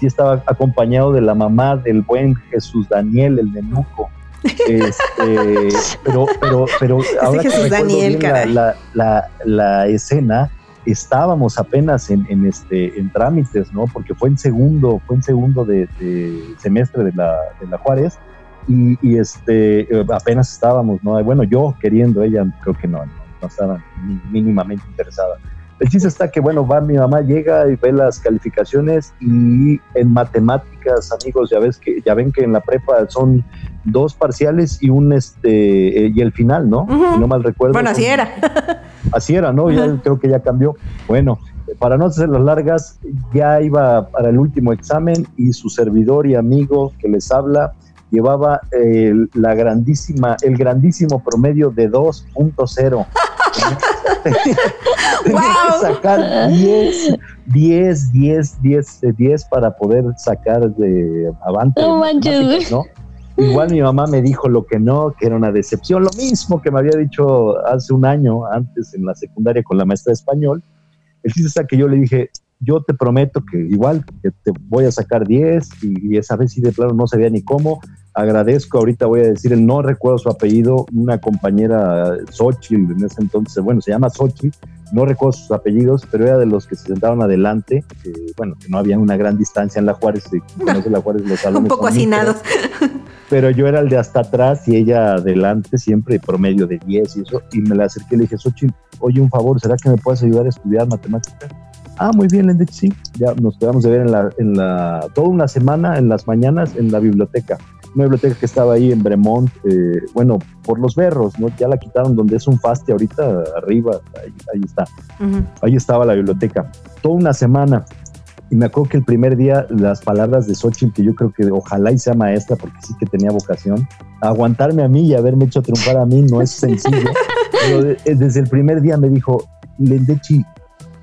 sí estaba acompañado de la mamá del buen Jesús Daniel, el nenuco. Este, pero, pero, pero ahora que Jesús recuerdo Daniel, bien la, la, la, la escena, estábamos apenas en, en este en trámites, ¿no? Porque fue en segundo, fue en segundo de, de semestre de la, de la Juárez y, y, este eh, apenas estábamos, ¿no? Bueno, yo queriendo, ella creo que no, no, no estaba ni- mínimamente interesada. El chiste está que, bueno, va mi mamá, llega y ve las calificaciones y en matemáticas, amigos, ya ves que ya ven que en la prepa son dos parciales y un este eh, y el final, ¿no? Si no mal recuerdo. Bueno, así son- era. Así era, ¿no? Ya creo que ya cambió. Bueno, para no hacer las largas, ya iba para el último examen y su servidor y amigo que les habla llevaba el, la grandísima, el grandísimo promedio de 2.0. Tenía que sacar 10, 10, 10, 10, eh, 10 para poder sacar de avante. No manches, ¿no? Igual mi mamá me dijo lo que no, que era una decepción, lo mismo que me había dicho hace un año antes en la secundaria con la maestra de español. El chiste está que yo le dije, yo te prometo que igual que te voy a sacar 10 y, y esa vez sí de plano no sabía ni cómo. Agradezco, ahorita voy a decir, el no recuerdo su apellido, una compañera Xochitl en ese entonces, bueno, se llama Xochitl, no recuerdo sus apellidos, pero era de los que se sentaron adelante, que, bueno, que no había una gran distancia en la Juárez, si conoce la Juárez, los salones Un poco hacinados. pero yo era el de hasta atrás y ella adelante, siempre promedio de 10 y eso, y me la acerqué y le dije, Xochitl, oye, un favor, ¿será que me puedes ayudar a estudiar matemáticas? Ah, muy bien, Lendech, sí, ya nos quedamos de ver en la, en la, toda una semana, en las mañanas, en la biblioteca, una biblioteca que estaba ahí en Bremont, eh, bueno, por los berros, ¿no? Ya la quitaron donde es un faste ahorita, arriba, ahí, ahí está Ujú. ahí estaba la biblioteca, toda una semana. Y me acuerdo que el primer día las palabras de Xochitl, que yo creo que ojalá y sea maestra, porque sí que tenía vocación, aguantarme a mí y haberme hecho triunfar a mí no es sencillo. pero eh, desde el primer día me dijo, Lendechi,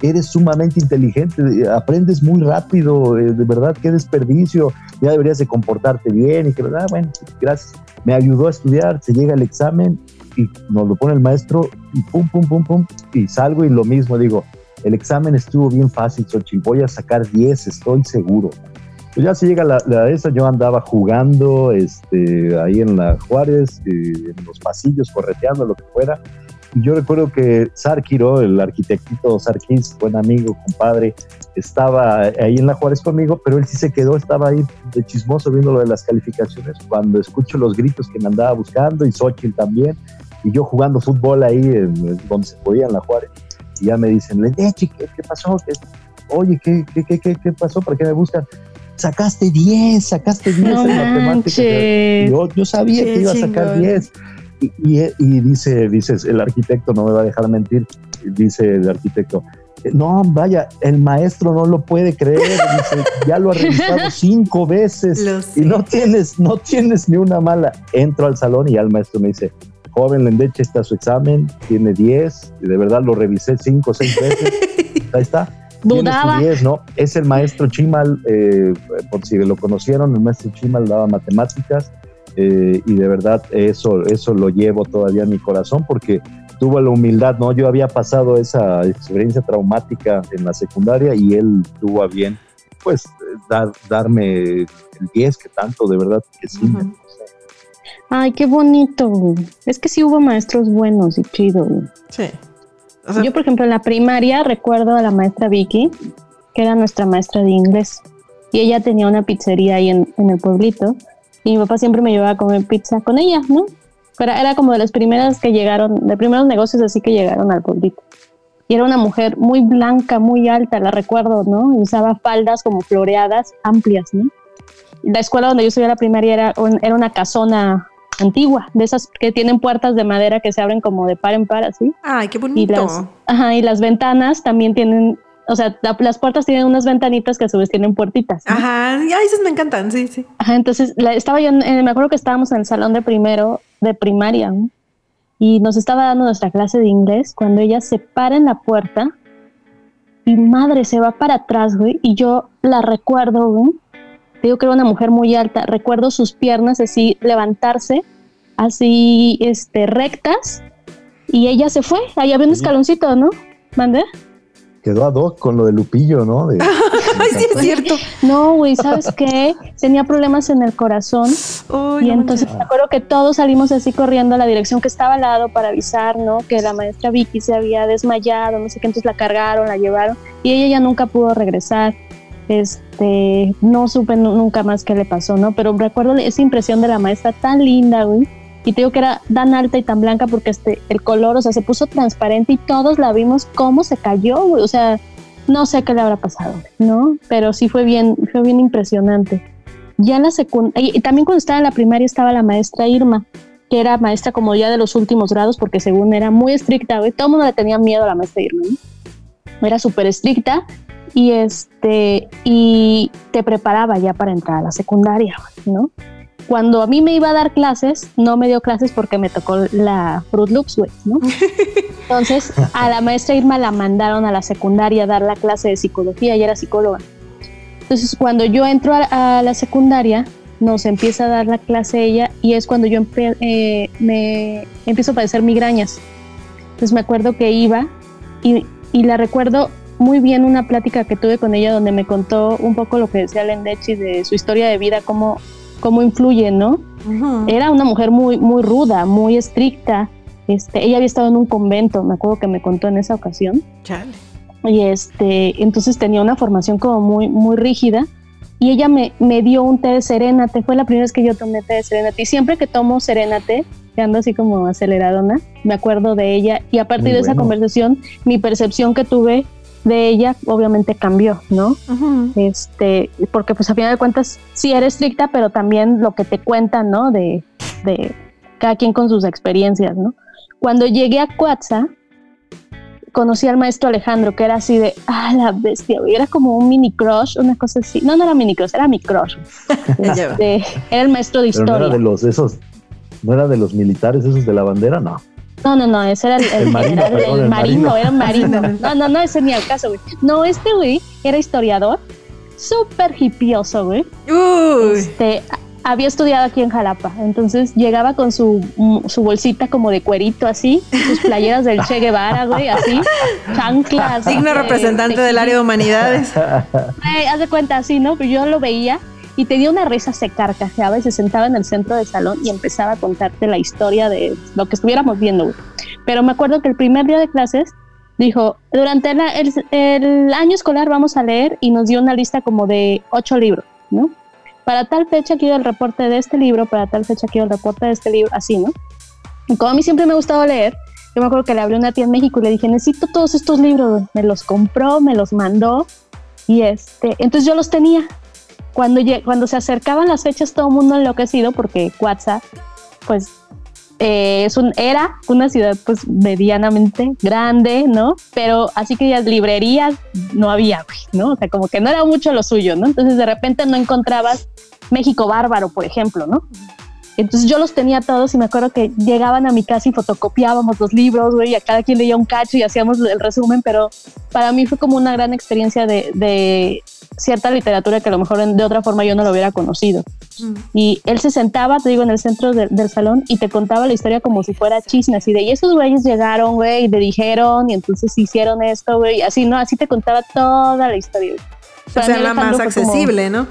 eres sumamente inteligente, eh, aprendes muy rápido, eh, de verdad, qué desperdicio, ya deberías de comportarte bien y que, ah, bueno, gracias. Me ayudó a estudiar, se llega el examen y nos lo pone el maestro y pum, pum, pum, pum, y salgo y lo mismo, digo, el examen estuvo bien fácil, Xochitl, voy a sacar 10, estoy seguro. Pues ya se llega la, la esa, yo andaba jugando este, ahí en la Juárez, eh, en los pasillos, correteando, lo que fuera. Yo recuerdo que Sarkiro, el arquitectito Sarkis, buen amigo, compadre, estaba ahí en la Juárez conmigo, pero él sí se quedó, estaba ahí de chismoso viendo lo de las calificaciones. Cuando escucho los gritos que me andaba buscando, y Xochitl también, y yo jugando fútbol ahí en- donde se podía en la Juárez, y ya me dicen, Lendechi, ¿qué, qué pasó? ¿Qué- oye, ¿qué, qué, qué, qué, pasó? ¿Para qué me buscan? Sacaste 10, sacaste 10 No en matemáticas. Yo, yo sabía que iba a sacar chingón. 10. Y, y, y dice, dices, el arquitecto no me va a dejar mentir, dice el arquitecto, no, vaya, el maestro no lo puede creer, dice, ya lo ha revisado cinco veces y no tienes, no tienes ni una mala. Entro al salón y ya el maestro me dice, joven Lendeche, está su examen, tiene 10, y de verdad lo revisé cinco o seis veces, ahí está. Tiene su Dudaba. 10, ¿no? Es el maestro Chimal, eh, por si lo conocieron, el maestro Chimal daba matemáticas eh, y de verdad eso, eso lo llevo todavía en mi corazón porque tuvo la humildad, ¿no? Yo había pasado esa experiencia traumática en la secundaria y él tuvo a bien, pues, dar, darme el 10 que tanto, de verdad que sí. Ay, qué bonito. Es que sí hubo maestros buenos y chidos. Sí. Yo, por ejemplo, en la primaria recuerdo a la maestra Vicky, que era nuestra maestra de inglés. Y ella tenía una pizzería ahí en, en el pueblito. Y mi papá siempre me llevaba a comer pizza con ella, ¿no? Pero era como de las primeras que llegaron, de primeros negocios así que llegaron al pueblito. Y era una mujer muy blanca, muy alta, la recuerdo, ¿no? Y usaba faldas como floreadas, amplias, ¿no? La escuela donde yo estudié la primaria era, era una casona antigua, de esas que tienen puertas de madera que se abren como de par en par, así. Ay, qué bonito. Y las, ajá, y las ventanas también tienen, o sea, las puertas tienen unas ventanitas que a su vez tienen puertitas. Ajá, ya esas me encantan, sí, sí. Ajá, entonces la, estaba yo, me acuerdo que estábamos en el salón de primero de primaria y nos estaba dando nuestra clase de inglés cuando ella se para en la puerta y madre se va para atrás, güey, y yo la recuerdo, güey, digo que era una mujer muy alta, recuerdo sus piernas así levantarse, así este, rectas, y ella se fue, ahí había un escaloncito, ¿no? ¿Mande? Quedó a dos con lo de Lupillo, ¿no? De, Ay, sí, es cierto. No, güey, ¿sabes qué? Tenía problemas en el corazón. y entonces me acuerdo que todos salimos así corriendo a la dirección que estaba al lado para avisar, ¿no? Que la maestra Vicky se había desmayado, no sé qué, entonces la cargaron, la llevaron y ella ya nunca pudo regresar. Este, no supe nunca más qué le pasó, ¿no? Pero recuerdo esa impresión de la maestra tan linda, güey. Y te digo que era tan alta y tan blanca porque este, el color, o sea, se puso transparente y todos la vimos cómo se cayó, güey. O sea, no sé qué le habrá pasado, ¿no? Pero sí fue bien, fue bien impresionante. Ya en la secundaria, y también cuando estaba en la primaria estaba la maestra Irma, que era maestra como ya de los últimos grados, porque según era muy estricta, güey, todo el mundo le tenía miedo a la maestra Irma, ¿no? Era súper estricta y este y te preparaba ya para entrar a la secundaria, ¿no? Cuando a mí me iba a dar clases, no me dio clases porque me tocó la Fruit Loops, güey, ¿no? Entonces, a la maestra Irma la mandaron a la secundaria a dar la clase de psicología y era psicóloga. Entonces, cuando yo entro a, la secundaria, nos empieza a dar la clase ella y es cuando yo eh, me empiezo a padecer migrañas. Entonces, me acuerdo que iba y, y la recuerdo muy bien una plática que tuve con ella donde me contó un poco lo que decía Lendechi de su historia de vida, cómo, cómo influye, ¿no? Era una mujer muy, muy ruda, muy estricta. Este, ella había estado en un convento, me acuerdo que me contó en esa ocasión. Chale. Y este, entonces tenía una formación como muy, muy rígida. Y ella me, me dio un té de serénate. Fue la primera vez que yo tomé té de serénate. Y siempre que tomo serénate, que ando así como aceleradona, me acuerdo de ella. Y a partir de esa conversación, mi percepción que tuve de ella obviamente cambió, ¿no? Este, porque pues a final de cuentas sí era estricta, pero también lo que te cuentan, ¿no? De, de cada quien con sus experiencias, ¿no? Cuando llegué a Cuatza, conocí al maestro Alejandro, que era así de, ah, la bestia, era como un mini crush, una cosa así. No, no era mini crush, era mi crush. Este, era el maestro de historia. no era de los, esos, no era de los militares esos de la bandera, no. No, no, no, ese era el, marino, era un marino. No, no, no, ese ni al caso, güey. No, este güey era historiador, súper hipioso, güey. Uy. Este, había estudiado aquí en Jalapa, entonces llegaba con su, su bolsita como de cuerito así, sus playeras del Che Guevara, güey, así, chanclas. Signo representante del área de humanidades. haz de cuenta así, ¿no? Pero yo lo veía y tenía una risa, se carcajeaba y se sentaba en el centro del salón y empezaba a contarte la historia de lo que estuviéramos viendo. Pero me acuerdo que el primer día de clases dijo, durante el, año escolar vamos a leer y nos dio una lista como de ocho libros, ¿no? Para tal fecha quiero el reporte de este libro, para tal fecha quiero el reporte de este libro, así, ¿no? Y como a mí siempre me ha gustado leer, yo me acuerdo que le hablé a una tía en México y le dije, necesito todos estos libros, me los compró, me los mandó y este, entonces yo los tenía cuando, cuando se acercaban las fechas todo el mundo enloquecido porque WhatsApp pues eh, es un, era una ciudad pues medianamente grande, ¿no? Pero así que las librerías no había, ¿no? O sea, como que no era mucho lo suyo, ¿no? Entonces de repente no encontrabas México Bárbaro, por ejemplo, ¿no? Entonces yo los tenía todos y me acuerdo que llegaban a mi casa y fotocopiábamos los libros, güey, y a cada quien leía un cacho y hacíamos el resumen, pero para mí fue como una gran experiencia de, cierta literatura que a lo mejor de otra forma yo no lo hubiera conocido. Mm. Y él se sentaba, te digo, en el centro del salón y te contaba la historia como si fuera chisme, así de, y esos güeyes llegaron, güey, y te dijeron, y entonces hicieron esto, güey, así, ¿no? Así te contaba toda la historia. O sea, la más accesible, ¿no?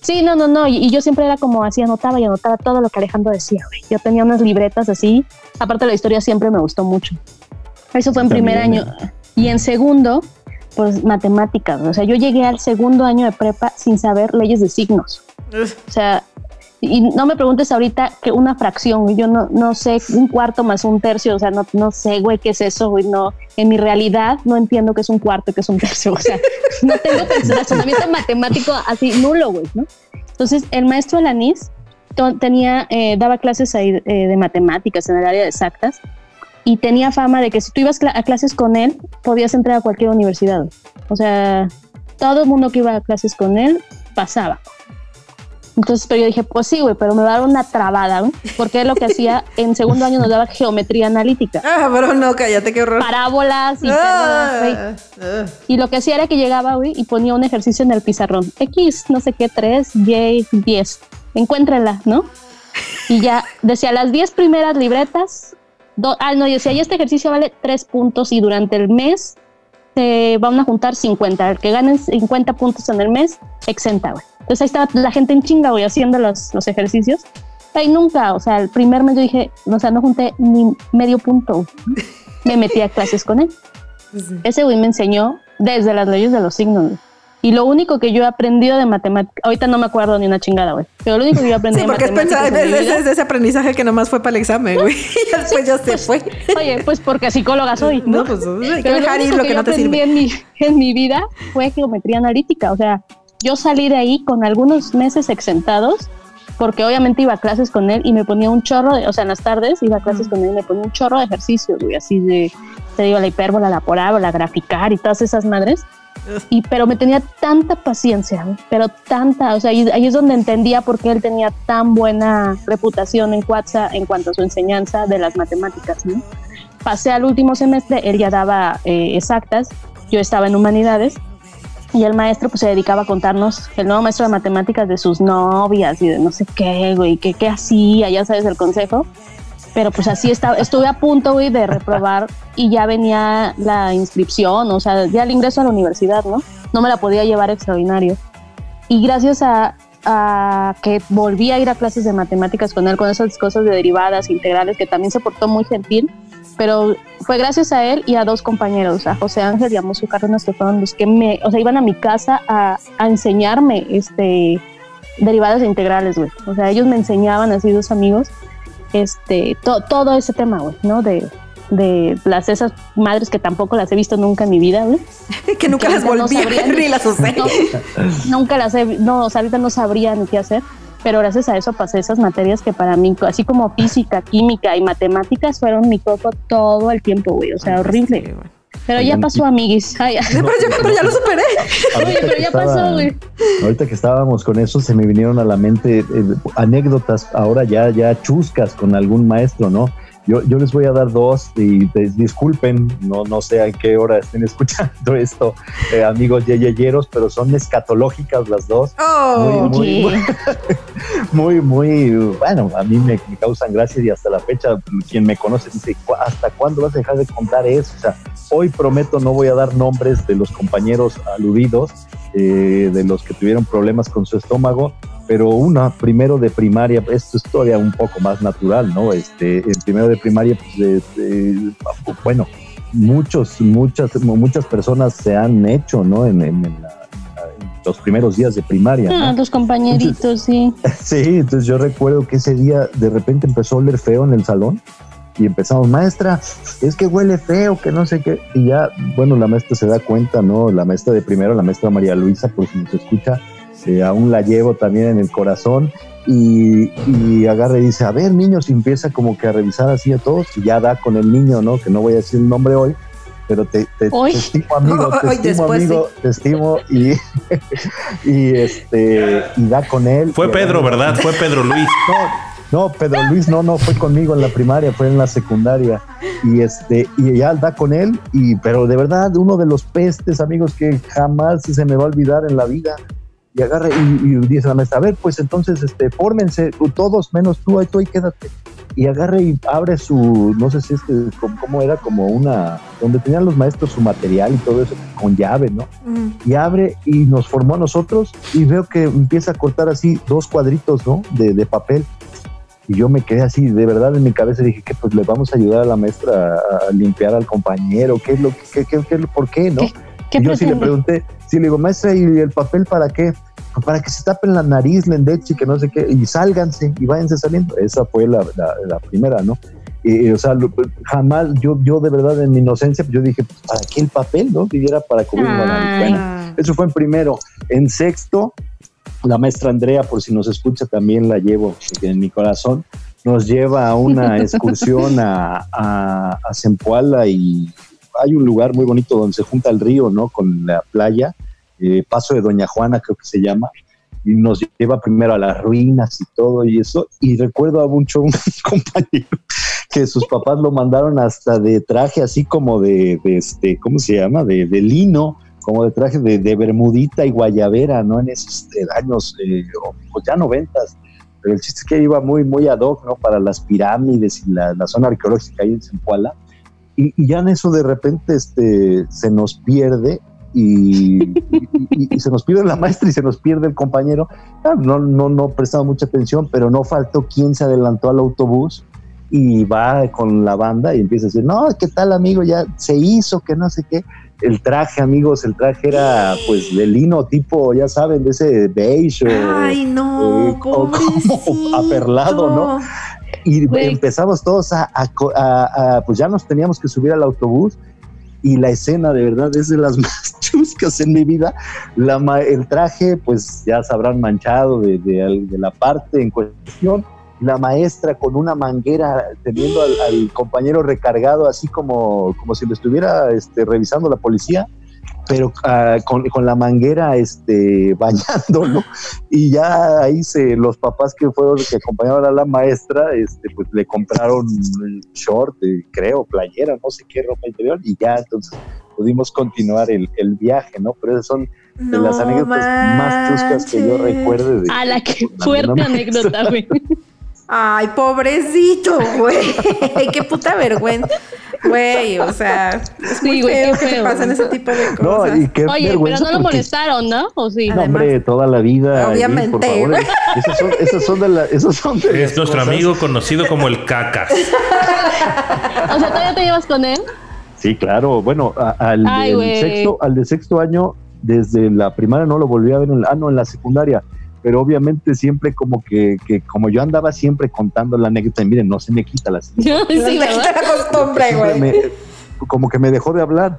Sí, no, no, no. Y, yo siempre era como así, anotaba y anotaba todo lo que Alejandro decía, güey. Yo tenía unas libretas así. Aparte, la historia siempre me gustó mucho. Eso fue en primer año. Y en segundo, pues matemáticas. O sea, yo llegué al segundo año de prepa sin saber leyes de signos. O sea, y no me preguntes ahorita que una fracción, yo no, no sé, un cuarto más un tercio, o sea, no, no sé, güey, qué es eso, güey, no, en mi realidad no entiendo qué es un cuarto, qué es un tercio, o sea, no tengo razonamiento matemático así nulo, güey, ¿no? Entonces, el maestro Alanis tenía, eh, daba clases ahí eh, de matemáticas en el área de exactas y tenía fama de que si tú ibas a clases con él, podías entrar a cualquier universidad. O sea, todo el mundo que iba a clases con él pasaba. Entonces, pero yo dije, pues sí, güey, pero me va a dar una trabada, ¿no? Porque lo que hacía en segundo año nos daba geometría analítica. Ah, pero no, cállate, qué horror. Parábolas y ah, ah. Y lo que hacía era que llegaba, güey, y ponía un ejercicio en el pizarrón. X, no sé qué, 3, Y, 10. Encuéntrenla, ¿no? Y ya decía las 10 primeras libretas. ah, no, y decía, y este ejercicio vale 3 puntos y durante el mes se van a juntar 50. El que gane 50 puntos en el mes, exenta, güey. Entonces ahí estaba la gente en chinga, güey, haciendo los, los ejercicios. Ahí nunca, o sea, el primer mes yo dije, o sea, no junté ni medio punto. Me metí a clases con él. Ese güey me enseñó desde las leyes de los signos. Y lo único que yo he aprendido de matemáticas, ahorita no me acuerdo ni una chingada, güey. Pero lo único que yo aprendí sí, porque es, es, ese aprendizaje que nomás fue para el examen, güey. Y después ya se pues, fue. Oye, pues porque psicóloga soy. No, pues hay que dejar ir lo que, no te sirve. En mi, en mi vida fue geometría analítica. O sea, yo salí de ahí con algunos meses exentados, porque obviamente iba a clases con él y me ponía un chorro, de, o sea, en las tardes iba a clases con él y me ponía un chorro de ejercicios, güey, así de, te digo, la hipérbola, la parábola, graficar y todas esas madres. Y, pero me tenía tanta paciencia, pero tanta, o sea, ahí, es donde entendía por qué él tenía tan buena reputación en Cuatza en cuanto a su enseñanza de las matemáticas, ¿no? Pasé al último semestre, él ya daba eh, exactas, yo estaba en humanidades y el maestro pues se dedicaba a contarnos, el nuevo maestro de matemáticas, de sus novias y de no sé qué, güey, qué, qué hacía, ya sabes, el consejo. Pero pues así estaba, estuve a punto, güey, de reprobar y ya venía la inscripción, o sea, ya el ingreso a la universidad, ¿no? No me la podía llevar extraordinario. Y gracias a, a que volví a ir a clases de matemáticas con él, con esas cosas de derivadas, integrales, que también se portó muy gentil, pero fue gracias a él y a dos compañeros, a José Ángel y a Mosu Cárdenas, que fueron los que me, o sea, iban a mi casa a, a enseñarme este, derivadas integrales, güey. O sea, ellos me enseñaban así dos amigos, este, todo ese tema, güey, ¿no? De, de las esas madres que tampoco las he visto nunca en mi vida, güey. que nunca las volví a ver ni las usé. nunca las he, no, o sea, ahorita no sabría ni qué hacer pero gracias a eso pasé esas materias que para mí, así como física, química y matemáticas, fueron mi coco todo el tiempo, güey. O sea, horrible. Pero ya pasó, amiguis. pero, ya, lo superé. pero ya pasó, güey. Ahorita que estábamos con eso, se me vinieron a la mente eh, anécdotas, ahora ya, ya chuscas con algún maestro, ¿no? Yo, yo les voy a dar dos y disculpen, no, no sé a qué hora estén escuchando esto, eh, amigos yeyeyeros, pero son escatológicas las dos. Oh, muy, muy, muy, bueno, a mí me, causan gracia y hasta la fecha, quien me conoce dice, ¿hasta cuándo vas a dejar de contar eso? O sea, hoy prometo no voy a dar nombres de los compañeros aludidos, eh, de los que tuvieron problemas con su estómago, pero una primero de primaria, esto es todavía un poco más natural, ¿no? Este, en primero de primaria, pues, bueno, muchos, muchas, muchas personas se han hecho, ¿no? En, los primeros días de primaria. Ah, los compañeritos, sí. Sí, entonces yo recuerdo que ese día de repente empezó a oler feo en el salón y empezamos, maestra, es que huele feo, que no sé qué. Y ya, bueno, la maestra se da cuenta, ¿no? La maestra de primero, la maestra María Luisa, por si nos escucha, eh, aún la llevo también en el corazón. Y, y, agarra y dice, a ver, niños, y empieza como que a revisar así a todos, y ya da con el niño, ¿no? Que no voy a decir el nombre hoy, pero te, te, estimo amigo, te estimo amigo, te estimo y, y este y da con él. Fue Pedro, ¿verdad? Fue Pedro Luis. No, Pedro Luis no, no fue conmigo en la primaria, fue en la secundaria. Y este, y ya da con él, y pero de verdad, uno de los pestes, amigos, que jamás se me va a olvidar en la vida. Y agarra y, dice la maestra, a ver, pues entonces, este, fórmense, todos menos tú, ahí tú ahí quédate. Y agarra y abre su, no sé si es que, cómo era, como una, donde tenían los maestros su material y todo eso, con llave, ¿no? Y abre y nos formó a nosotros y veo que empieza a cortar así dos cuadritos, ¿no? De, de papel y yo me quedé así, de verdad en mi cabeza dije que pues le vamos a ayudar a la maestra a, limpiar al compañero, ¿qué es lo que, qué, qué, por qué, no? y yo sí le pregunté, sí le digo, maestra, ¿y el papel para qué? Para que se tapen la nariz, lendechi, que no sé qué, y sálganse y váyanse saliendo. Esa fue la, la, primera, ¿no? Y, o sea, jamás, yo, yo de verdad en mi inocencia, yo dije, pues, ¿para qué el papel, no? Y era para cubrir la nariz. Bueno, eso fue en primero. En sexto, la maestra Andrea, por si nos escucha, también la llevo en mi corazón, nos lleva a una excursión a, a, a Zempoala y hay un lugar muy bonito donde se junta el río, ¿no? Con la playa, eh, Paso de Doña Juana creo que se llama, y nos lleva primero a las ruinas y todo y eso, y recuerdo a mucho un compañero que sus papás lo mandaron hasta de traje así como de, este, ¿cómo se llama? De, de lino, como de traje de, bermudita y guayabera, ¿no? En esos eh, años, eh, pues ya noventas. Pero el chiste es que iba muy, muy ad hoc, ¿no? Para las pirámides y la, zona arqueológica ahí en Zempoala. Y, ya en eso de repente este, se nos pierde y, se nos pierde la maestra y se nos pierde el compañero. Ah, no, no, no prestaba mucha atención, pero no faltó quien se adelantó al autobús y va con la banda y empieza a decir, no, ¿qué tal amigo? Ya se hizo, que no sé qué el traje, amigos, el traje era pues de lino tipo, ya saben, de ese beige. Ay, no, eh, como aperlado, ¿no? Y empezamos todos a, pues ya nos teníamos que subir al autobús y la escena de verdad es de las más chuscas en mi vida. La, el traje, pues ya se habrán manchado de, de la parte en cuestión la maestra con una manguera teniendo al, compañero recargado así como, como si lo estuviera este, revisando la policía, pero ah, con, la manguera este, bañándolo. Y ya ahí se, los papás que fueron que acompañaron a la maestra, este, pues le compraron short, eh, creo, playera, no sé qué ropa interior, y ya entonces pudimos continuar el, viaje, ¿no? Pero esas son las anécdotas más chuscas que yo recuerde. De, a la que fuerte anécdota, güey. Ay, pobrecito, güey. qué puta vergüenza. Güey, o sea, es muy feo que te pasen ese tipo de cosas. No, y qué Oye, pero no lo molestaron, ¿no? ¿O sí? No, hombre, toda la vida. Obviamente. por favor, esos, son, esos son de la, esos son de Es nuestro amigo conocido como el cacas. o sea, ¿todavía te llevas con él? Sí, claro. Bueno, al, sexto, al de sexto año, desde la primaria no lo volví a ver, en, ah, no, en la secundaria pero obviamente siempre como que, que, como yo andaba siempre contando la anécdota, y miren, no se me quita la, sí, me quita la costumbre, güey. Como que me dejó de hablar.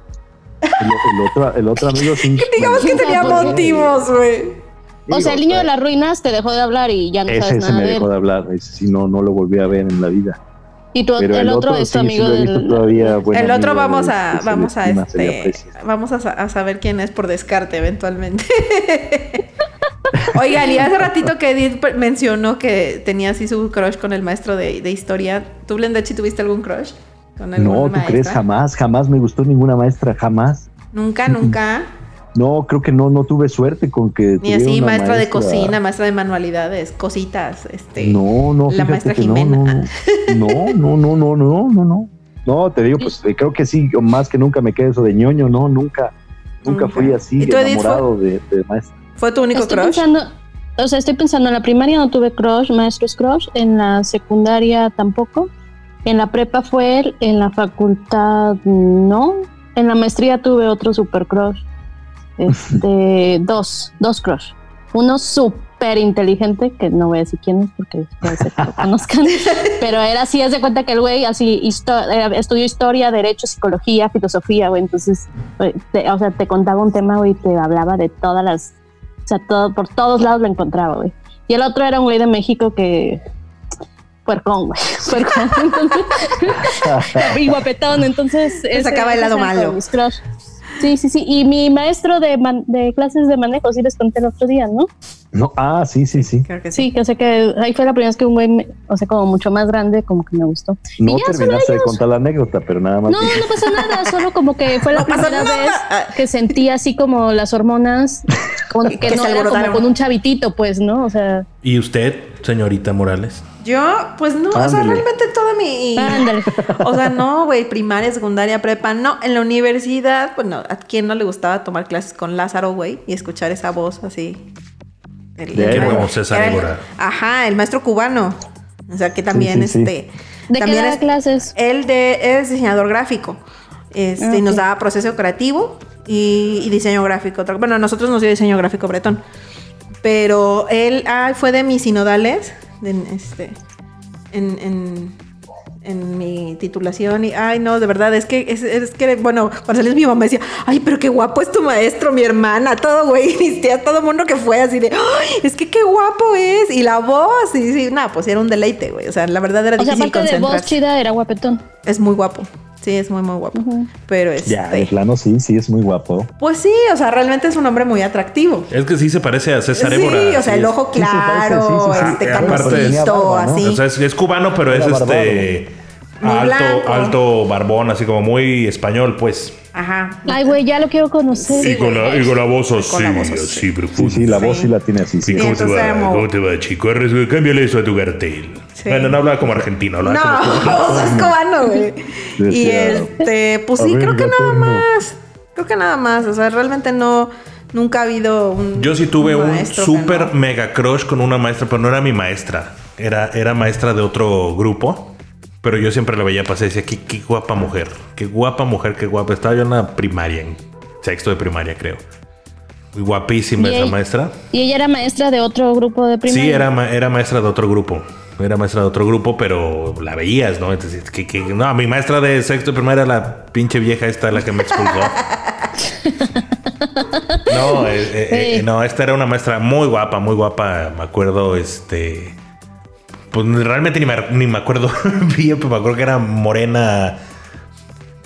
El, otro, el otro amigo sí. Digamos que tenía motivos, güey. O sea, el niño de las ruinas te dejó de hablar y ya no ese, sabes ese me dejó de hablar, ese sí no, no lo volví a ver en la vida. Y tú, el, otro, es tu amigo del... el otro vamos a, vamos a, este, vamos a, a saber quién es por descarte eventualmente. Oigan, y hace ratito que Edith mencionó que tenía así su crush con el maestro de, de historia. ¿Tú, Blendachi, tuviste algún crush? Con no, ¿tú crees? Jamás, jamás me gustó ninguna maestra, jamás. Nunca, nunca. No, creo que no, no tuve suerte con que. Ni así, maestra, de cocina, maestra de manualidades, cositas, este. No, no, la maestra Jimena. No, no, no, no, no, no, no. No, te digo, pues eh, creo que sí, más que nunca me quedé eso de ñoño, no, nunca, nunca, fui así enamorado de, de maestra. ¿Fue tu único estoy crush? Pensando, o sea, estoy pensando, en la primaria no tuve crush, maestros crush, en la secundaria tampoco, en la prepa fue él, en la facultad no, en la maestría tuve otro super crush. Este, dos, dos crush. Uno súper inteligente, que no voy a decir quién es porque puede ser que lo conozcan, pero era así, es de cuenta que el güey así estudió historia, derecho, psicología, filosofía, güey, entonces, o sea, te contaba un tema, güey, y te hablaba de todas las sea, todo, por todos lados lo encontraba, güey. Y el otro era un güey de México que. Puercón, güey. Puercón. y guapetón, entonces. Se sacaba el lado malo. Sí, sí, sí. Y mi maestro de, de clases de manejo, sí les conté el otro día, ¿no? No, ah, sí, sí, sí. Creo que sí. Sí, que sé que ahí fue la primera vez que un güey, o sea, como mucho más grande, como que me gustó. No terminaste de contar la anécdota, pero nada más. No, no pasa nada, solo como que fue la No primera nada. vez que sentí así como las hormonas, como que, Que no era como con un chavitito, pues, ¿no? O sea, ¿Y usted, señorita Morales? Yo, pues no, o sea, realmente toda mi. ándale. O sea, no, güey, primaria, secundaria, prepa, no. En la universidad, bueno, ¿a quién no le gustaba tomar clases con Lázaro, güey? Y escuchar esa voz así. El- De el- Qué César el- Évora. Ajá, el maestro cubano. O sea, que también, sí, sí. este. ¿De qué también daba es- clases? Él de, es diseñador gráfico. Este, Ah, y nos daba proceso creativo y, y diseño gráfico. Bueno, a nosotros nos dio diseño gráfico bretón. Pero él ah, fue de mis sinodales. De- este, en, en, en mi titulación. Y ay, no, de verdad, es que, es, es que, bueno, cuando salió mi mamá decía, ay, pero qué guapo es tu maestro, mi hermana, todo, güey. Mis tías, todo mundo que fue así de, ay, es que qué guapo es. Y la voz, y sí, nada, pues era un deleite, güey. O sea, la verdad era O sea, difícil aparte de voz chida, era guapetón. Es muy guapo. Sí, es muy, muy guapo. Pero este. Ya, de plano sí, sí, es muy guapo. Pues sí, o sea, realmente es un hombre muy atractivo. Es que sí se parece a César sí, Évora. o sea, sí el es- ojo sí claro, sí, sí, sí. este ¿no? así. O sea, es, es cubano, pero es este Muy alto, blanco. alto barbón, así como muy español, pues. Ajá. Ay, güey, ya lo quiero conocer. Sí, con la, y con la voz así, Con la voz así. así Sí, profunda. sí, la voz Sí. sí la tiene así. ¿Y Sí. cómo te va? ¿Cómo te va, chico? Cámbiale eso a tu cartel. Sí. Bueno, no hablaba como argentino, hablaba No, como... es cubano, güey. Y este, pues "A sí, ver, creo que nada tengo". más. Creo que nada más. O sea, realmente no, nunca ha habido un. Yo sí tuve un súper no. mega crush con una maestra, pero no era mi maestra. Era, era maestra de otro grupo. Pero yo siempre la veía pasar y decía, qué, qué guapa mujer. Qué guapa mujer, qué guapa. Estaba yo en la primaria, en sexto de primaria, creo. Muy guapísima Y esa ella- maestra. Y ella era maestra de otro grupo de primaria. Sí, era, ma- era maestra de otro grupo. Era maestra de otro grupo, pero la veías, ¿no? Entonces, que, que- no, mi maestra de sexto primaria era la pinche vieja esta, la que me expulsó. no, eh, eh, eh, no, esta era una maestra muy guapa, muy guapa. Me acuerdo, este. Pues realmente ni me, ni me acuerdo bien, pero me acuerdo que era morena.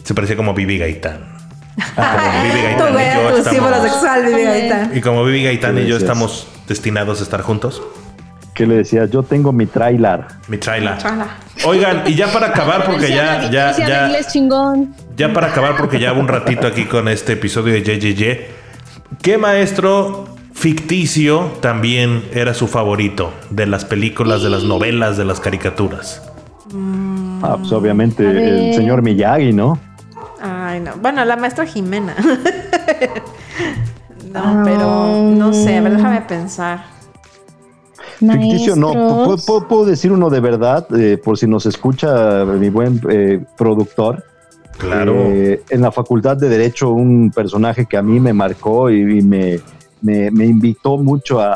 Se parecía como Vivi Gaitán. Como Vivi Gaitán y yo estamos- sexual, Vivi Gaitán. y como Vivi Gaitán ¿Qué y yo estamos destinados a estar juntos. ¿Qué le decía? Yo tengo mi trailer. Mi. Chala. Oigan, y ya para acabar, porque ya, ya, ya, inglés chingón. ya para acabar, porque ya un ratito aquí con este episodio de JJJ. ¿Qué maestro ficticio también era su favorito de las películas, de las novelas, de las caricaturas? Ah, pues obviamente A el señor Miyagi, ¿no? Ay, no. Bueno, la maestra Jimena. no, Ah. pero no sé. A ver, déjame pensar. Ficticio no. ¿Puedo, Maestros. puedo- puedo decir uno de verdad, eh, por si nos escucha mi buen eh, productor. Claro. Eh, en la facultad de Derecho, un personaje que a mí me marcó y, y me, me- me invitó mucho a,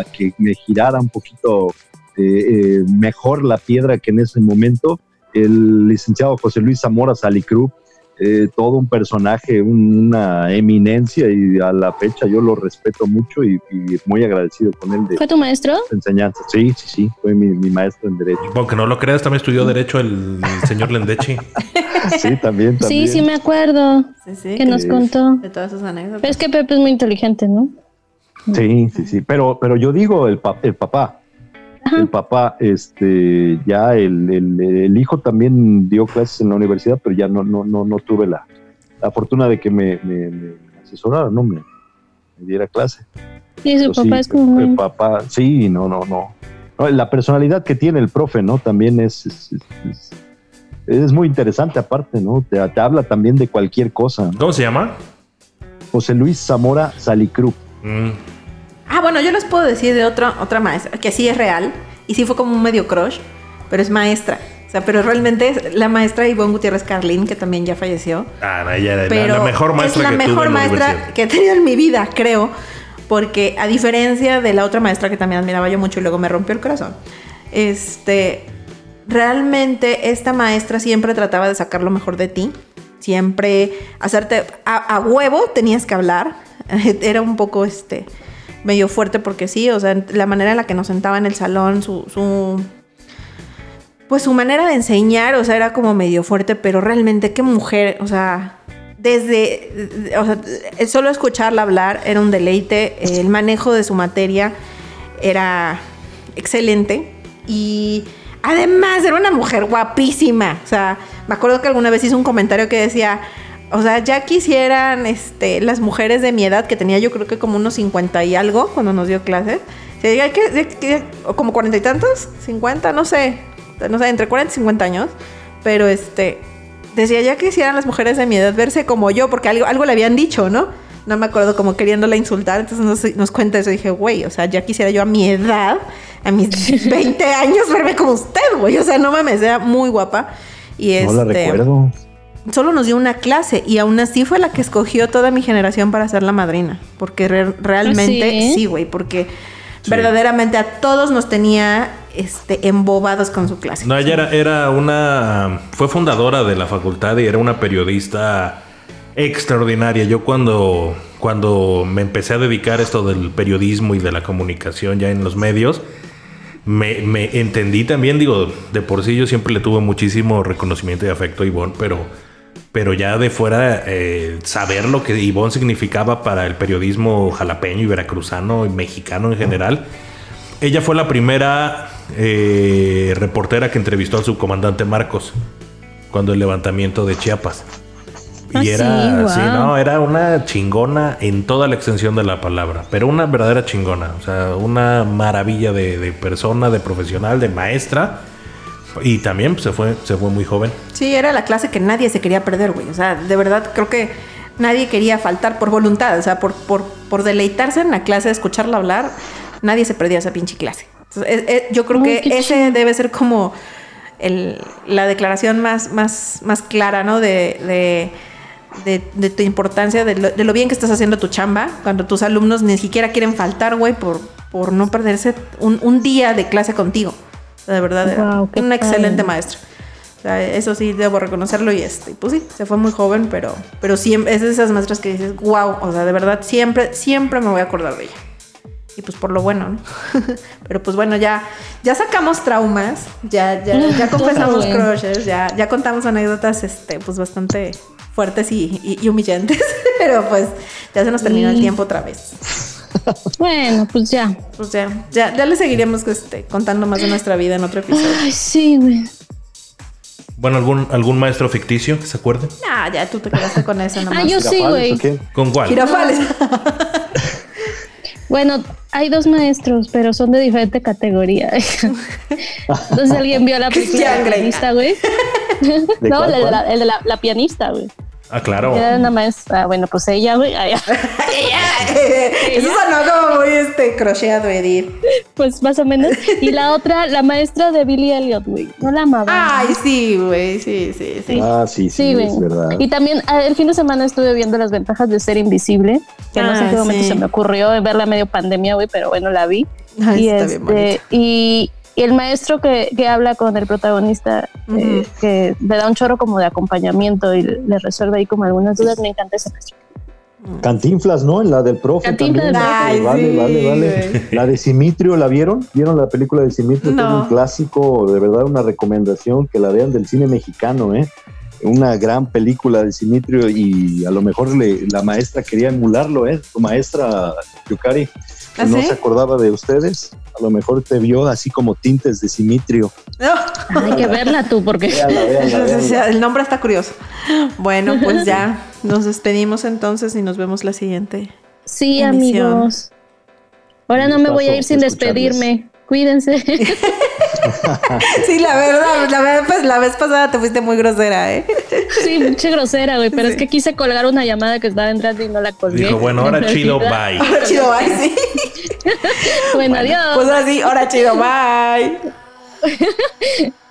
a que me girara un poquito eh, eh, mejor la piedra que en ese momento, el licenciado José Luis Zamora Salicru, eh, todo un personaje, un- una eminencia y a la fecha yo lo respeto mucho y, y muy agradecido con él de ¿Fue tu maestro? enseñanza. Sí, sí, sí, fue mi, mi maestro en Derecho. Aunque no lo creas, también estudió Derecho el, el señor Lendechi. Sí, también, también. Sí, sí me acuerdo Sí, sí. que nos contó. De todas sus anécdotas. Pero es que Pepe es muy inteligente, ¿no? Sí, sí, sí. Pero, pero yo digo el, pa- el papá. El papá, este, ya el, el- el hijo también dio clases en la universidad, pero ya no, no, no, no tuve la, la fortuna de que me, me, me asesorara, ¿no? Me, me diera clase. Y su Pero sí, papá es como el papá, sí, no, no, no. No, La personalidad que tiene el profe, ¿no? También es, es, es- es- es muy interesante aparte, ¿no? Te, te habla también de cualquier cosa. ¿no? ¿Cómo se llama? José Luis Zamora Salicru. Mm, Ah, bueno, yo les puedo decir de otra, otra maestra, que sí es real, y sí fue como un medio crush, pero es maestra. O sea, pero realmente es la maestra Ivonne Gutiérrez Carlín, que también ya falleció. Ah, no, ella era la- Pero la, mejor maestra es la que tuve mejor en la maestra que he tenido en mi vida, creo. Porque a diferencia de la otra maestra que también admiraba yo mucho y luego me rompió el corazón, este, realmente esta maestra siempre trataba de sacar lo mejor de ti. Siempre hacerte a, a huevo tenías que hablar. Era un poco este medio fuerte porque sí, o sea, la manera en la que nos sentaba en el salón, su, su pues su manera de enseñar, o sea, era como medio fuerte, pero realmente qué mujer, o sea, desde, o sea, solo escucharla hablar era un deleite, el manejo de su materia era excelente y además era una mujer guapísima, o sea, me acuerdo que alguna vez hizo un comentario que decía, o sea, ya quisieran este, las mujeres de mi edad, que tenía yo creo que como unos 50 y algo cuando nos dio clases, que, como cuarenta y tantos, 50, no sé, no sé, entre 40 y 50 años, pero este, decía ya quisieran las mujeres de mi edad verse como yo, porque algo, algo le habían dicho, ¿no? No me acuerdo como queriéndola insultar, entonces nos, nos cuenta eso. Y dije, güey, o sea, ya quisiera yo a mi edad, a mis 20 años, verme como usted, güey. O sea, no mames, era muy guapa. Y no la este, recuerdo. Solo nos dio una clase y aún así fue la que escogió toda mi generación para ser la madrina. Porque re- realmente, ¿Ah, sí, güey, porque verdaderamente a todos nos tenía este, embobados con su clase. No, ella era, era una. Fue fundadora de la facultad y era una periodista extraordinaria. Yo cuando, cuando me empecé a dedicar a esto del periodismo y de la comunicación ya en los medios, me, me entendí también, digo, de por sí yo siempre le tuve muchísimo reconocimiento y afecto a Ivonne, pero, pero ya de fuera eh, saber lo que Ivonne significaba para el periodismo jalapeño y veracruzano y mexicano en general. Ella fue la primera eh, reportera que entrevistó al subcomandante Marcos cuando el levantamiento de Chiapas. Ah, Y era, sí, no, era una chingona en toda la extensión de la palabra, pero una verdadera chingona, o sea, una maravilla de, de persona, de profesional, de maestra. Y también se fue, se fue muy joven. Sí, era la clase que nadie se quería perder, güey. O sea, de verdad creo que nadie quería faltar por voluntad. O sea, por, por, por deleitarse en la clase, escucharla hablar, nadie se perdía esa pinche clase. Entonces, es- es- yo creo Ay, que ese chido. debe ser como el- la declaración más, más, más clara, ¿no? De, de, de- de tu importancia, de lo, de lo bien que estás haciendo tu chamba, cuando tus alumnos ni siquiera quieren faltar, güey, por, por no perderse un, un día de clase contigo. De verdad, era una excelente maestra. O sea, eso sí debo reconocerlo y este, pues sí, se fue muy joven, pero, pero siempre es de esas maestras que dices, wow, o sea, de verdad siempre, siempre me voy a acordar de ella. Y pues por lo bueno, ¿no? pero pues bueno, ya, ya sacamos traumas, ya, ya, ya confesamos crushes, ya, ya contamos anécdotas, este, pues bastante fuertes y, y- y humillantes. pero pues ya se nos terminó el tiempo otra vez. Bueno, pues ya. Pues ya, ya, ya le seguiremos este, contando más de nuestra vida en otro episodio. Ay, sí, güey. Bueno, ¿algún, algún maestro ficticio que se acuerde? Ah, ya tú te quedaste con eso nomás. Ah, yo sí, ¿Girafales güey. ¿Con cuál? Girafales. Bueno, hay dos maestros, pero son de diferente categoría. Entonces alguien vio la película Christian de la Grey. pianista, güey. ¿De No, cuál, el de, la, el de la- la pianista, güey. Ah, claro. Era una maestra. Bueno, pues ella, güey. ay, Eso sonó como muy este crocheado, Edith. Pues más o menos. Y la otra, la maestra de Billy Elliot, güey. No la amaba. Ay, sí, güey, sí, sí, sí. Ah, sí, sí, Sí, güey. es verdad. Y también ah, el fin de semana estuve viendo las ventajas de ser invisible, que no sé en Ah, qué momento sí. se me ocurrió verla medio pandemia, güey, pero bueno, la vi. Ay, y, está bien este, bonita. y, y el maestro que, que habla con el protagonista, eh, que le da un chorro como de acompañamiento y le resuelve ahí como algunas dudas, me encanta ese maestro. Cantinflas, ¿no? En la del profe Cantinflas también. del Ay, vale, sí, vale, vale. La de Simitrio, ¿la vieron? ¿Vieron la película de Simitrio? No. Es un clásico, de verdad, una recomendación que la vean del cine mexicano, ¿eh? Una gran película de Simitrio y a lo mejor le- la maestra quería emularlo, ¿eh? Tu maestra, Yukari, ¿Ah, no sí? se acordaba de ustedes. A lo mejor te vio así como tintes de Simitrio. No. Hay que verla tú, porque Véanla, véanla, Entonces, véanla. el nombre está curioso. Bueno, pues ya nos despedimos entonces y nos vemos la siguiente. sí, Emisión. amigos. Ahora no me voy a ir sin despedirme. Cuídense. Sí, la verdad, la verdad, pues la vez pasada te fuiste muy grosera, ¿eh? Sí, mucha grosera, güey, pero es que quise colgar una llamada que estaba entrando y no la colgué. Dijo, bueno, ahora chido, bye. Ahora chido, bye, sí. Bueno, adiós. Pues así, ahora chido, bye.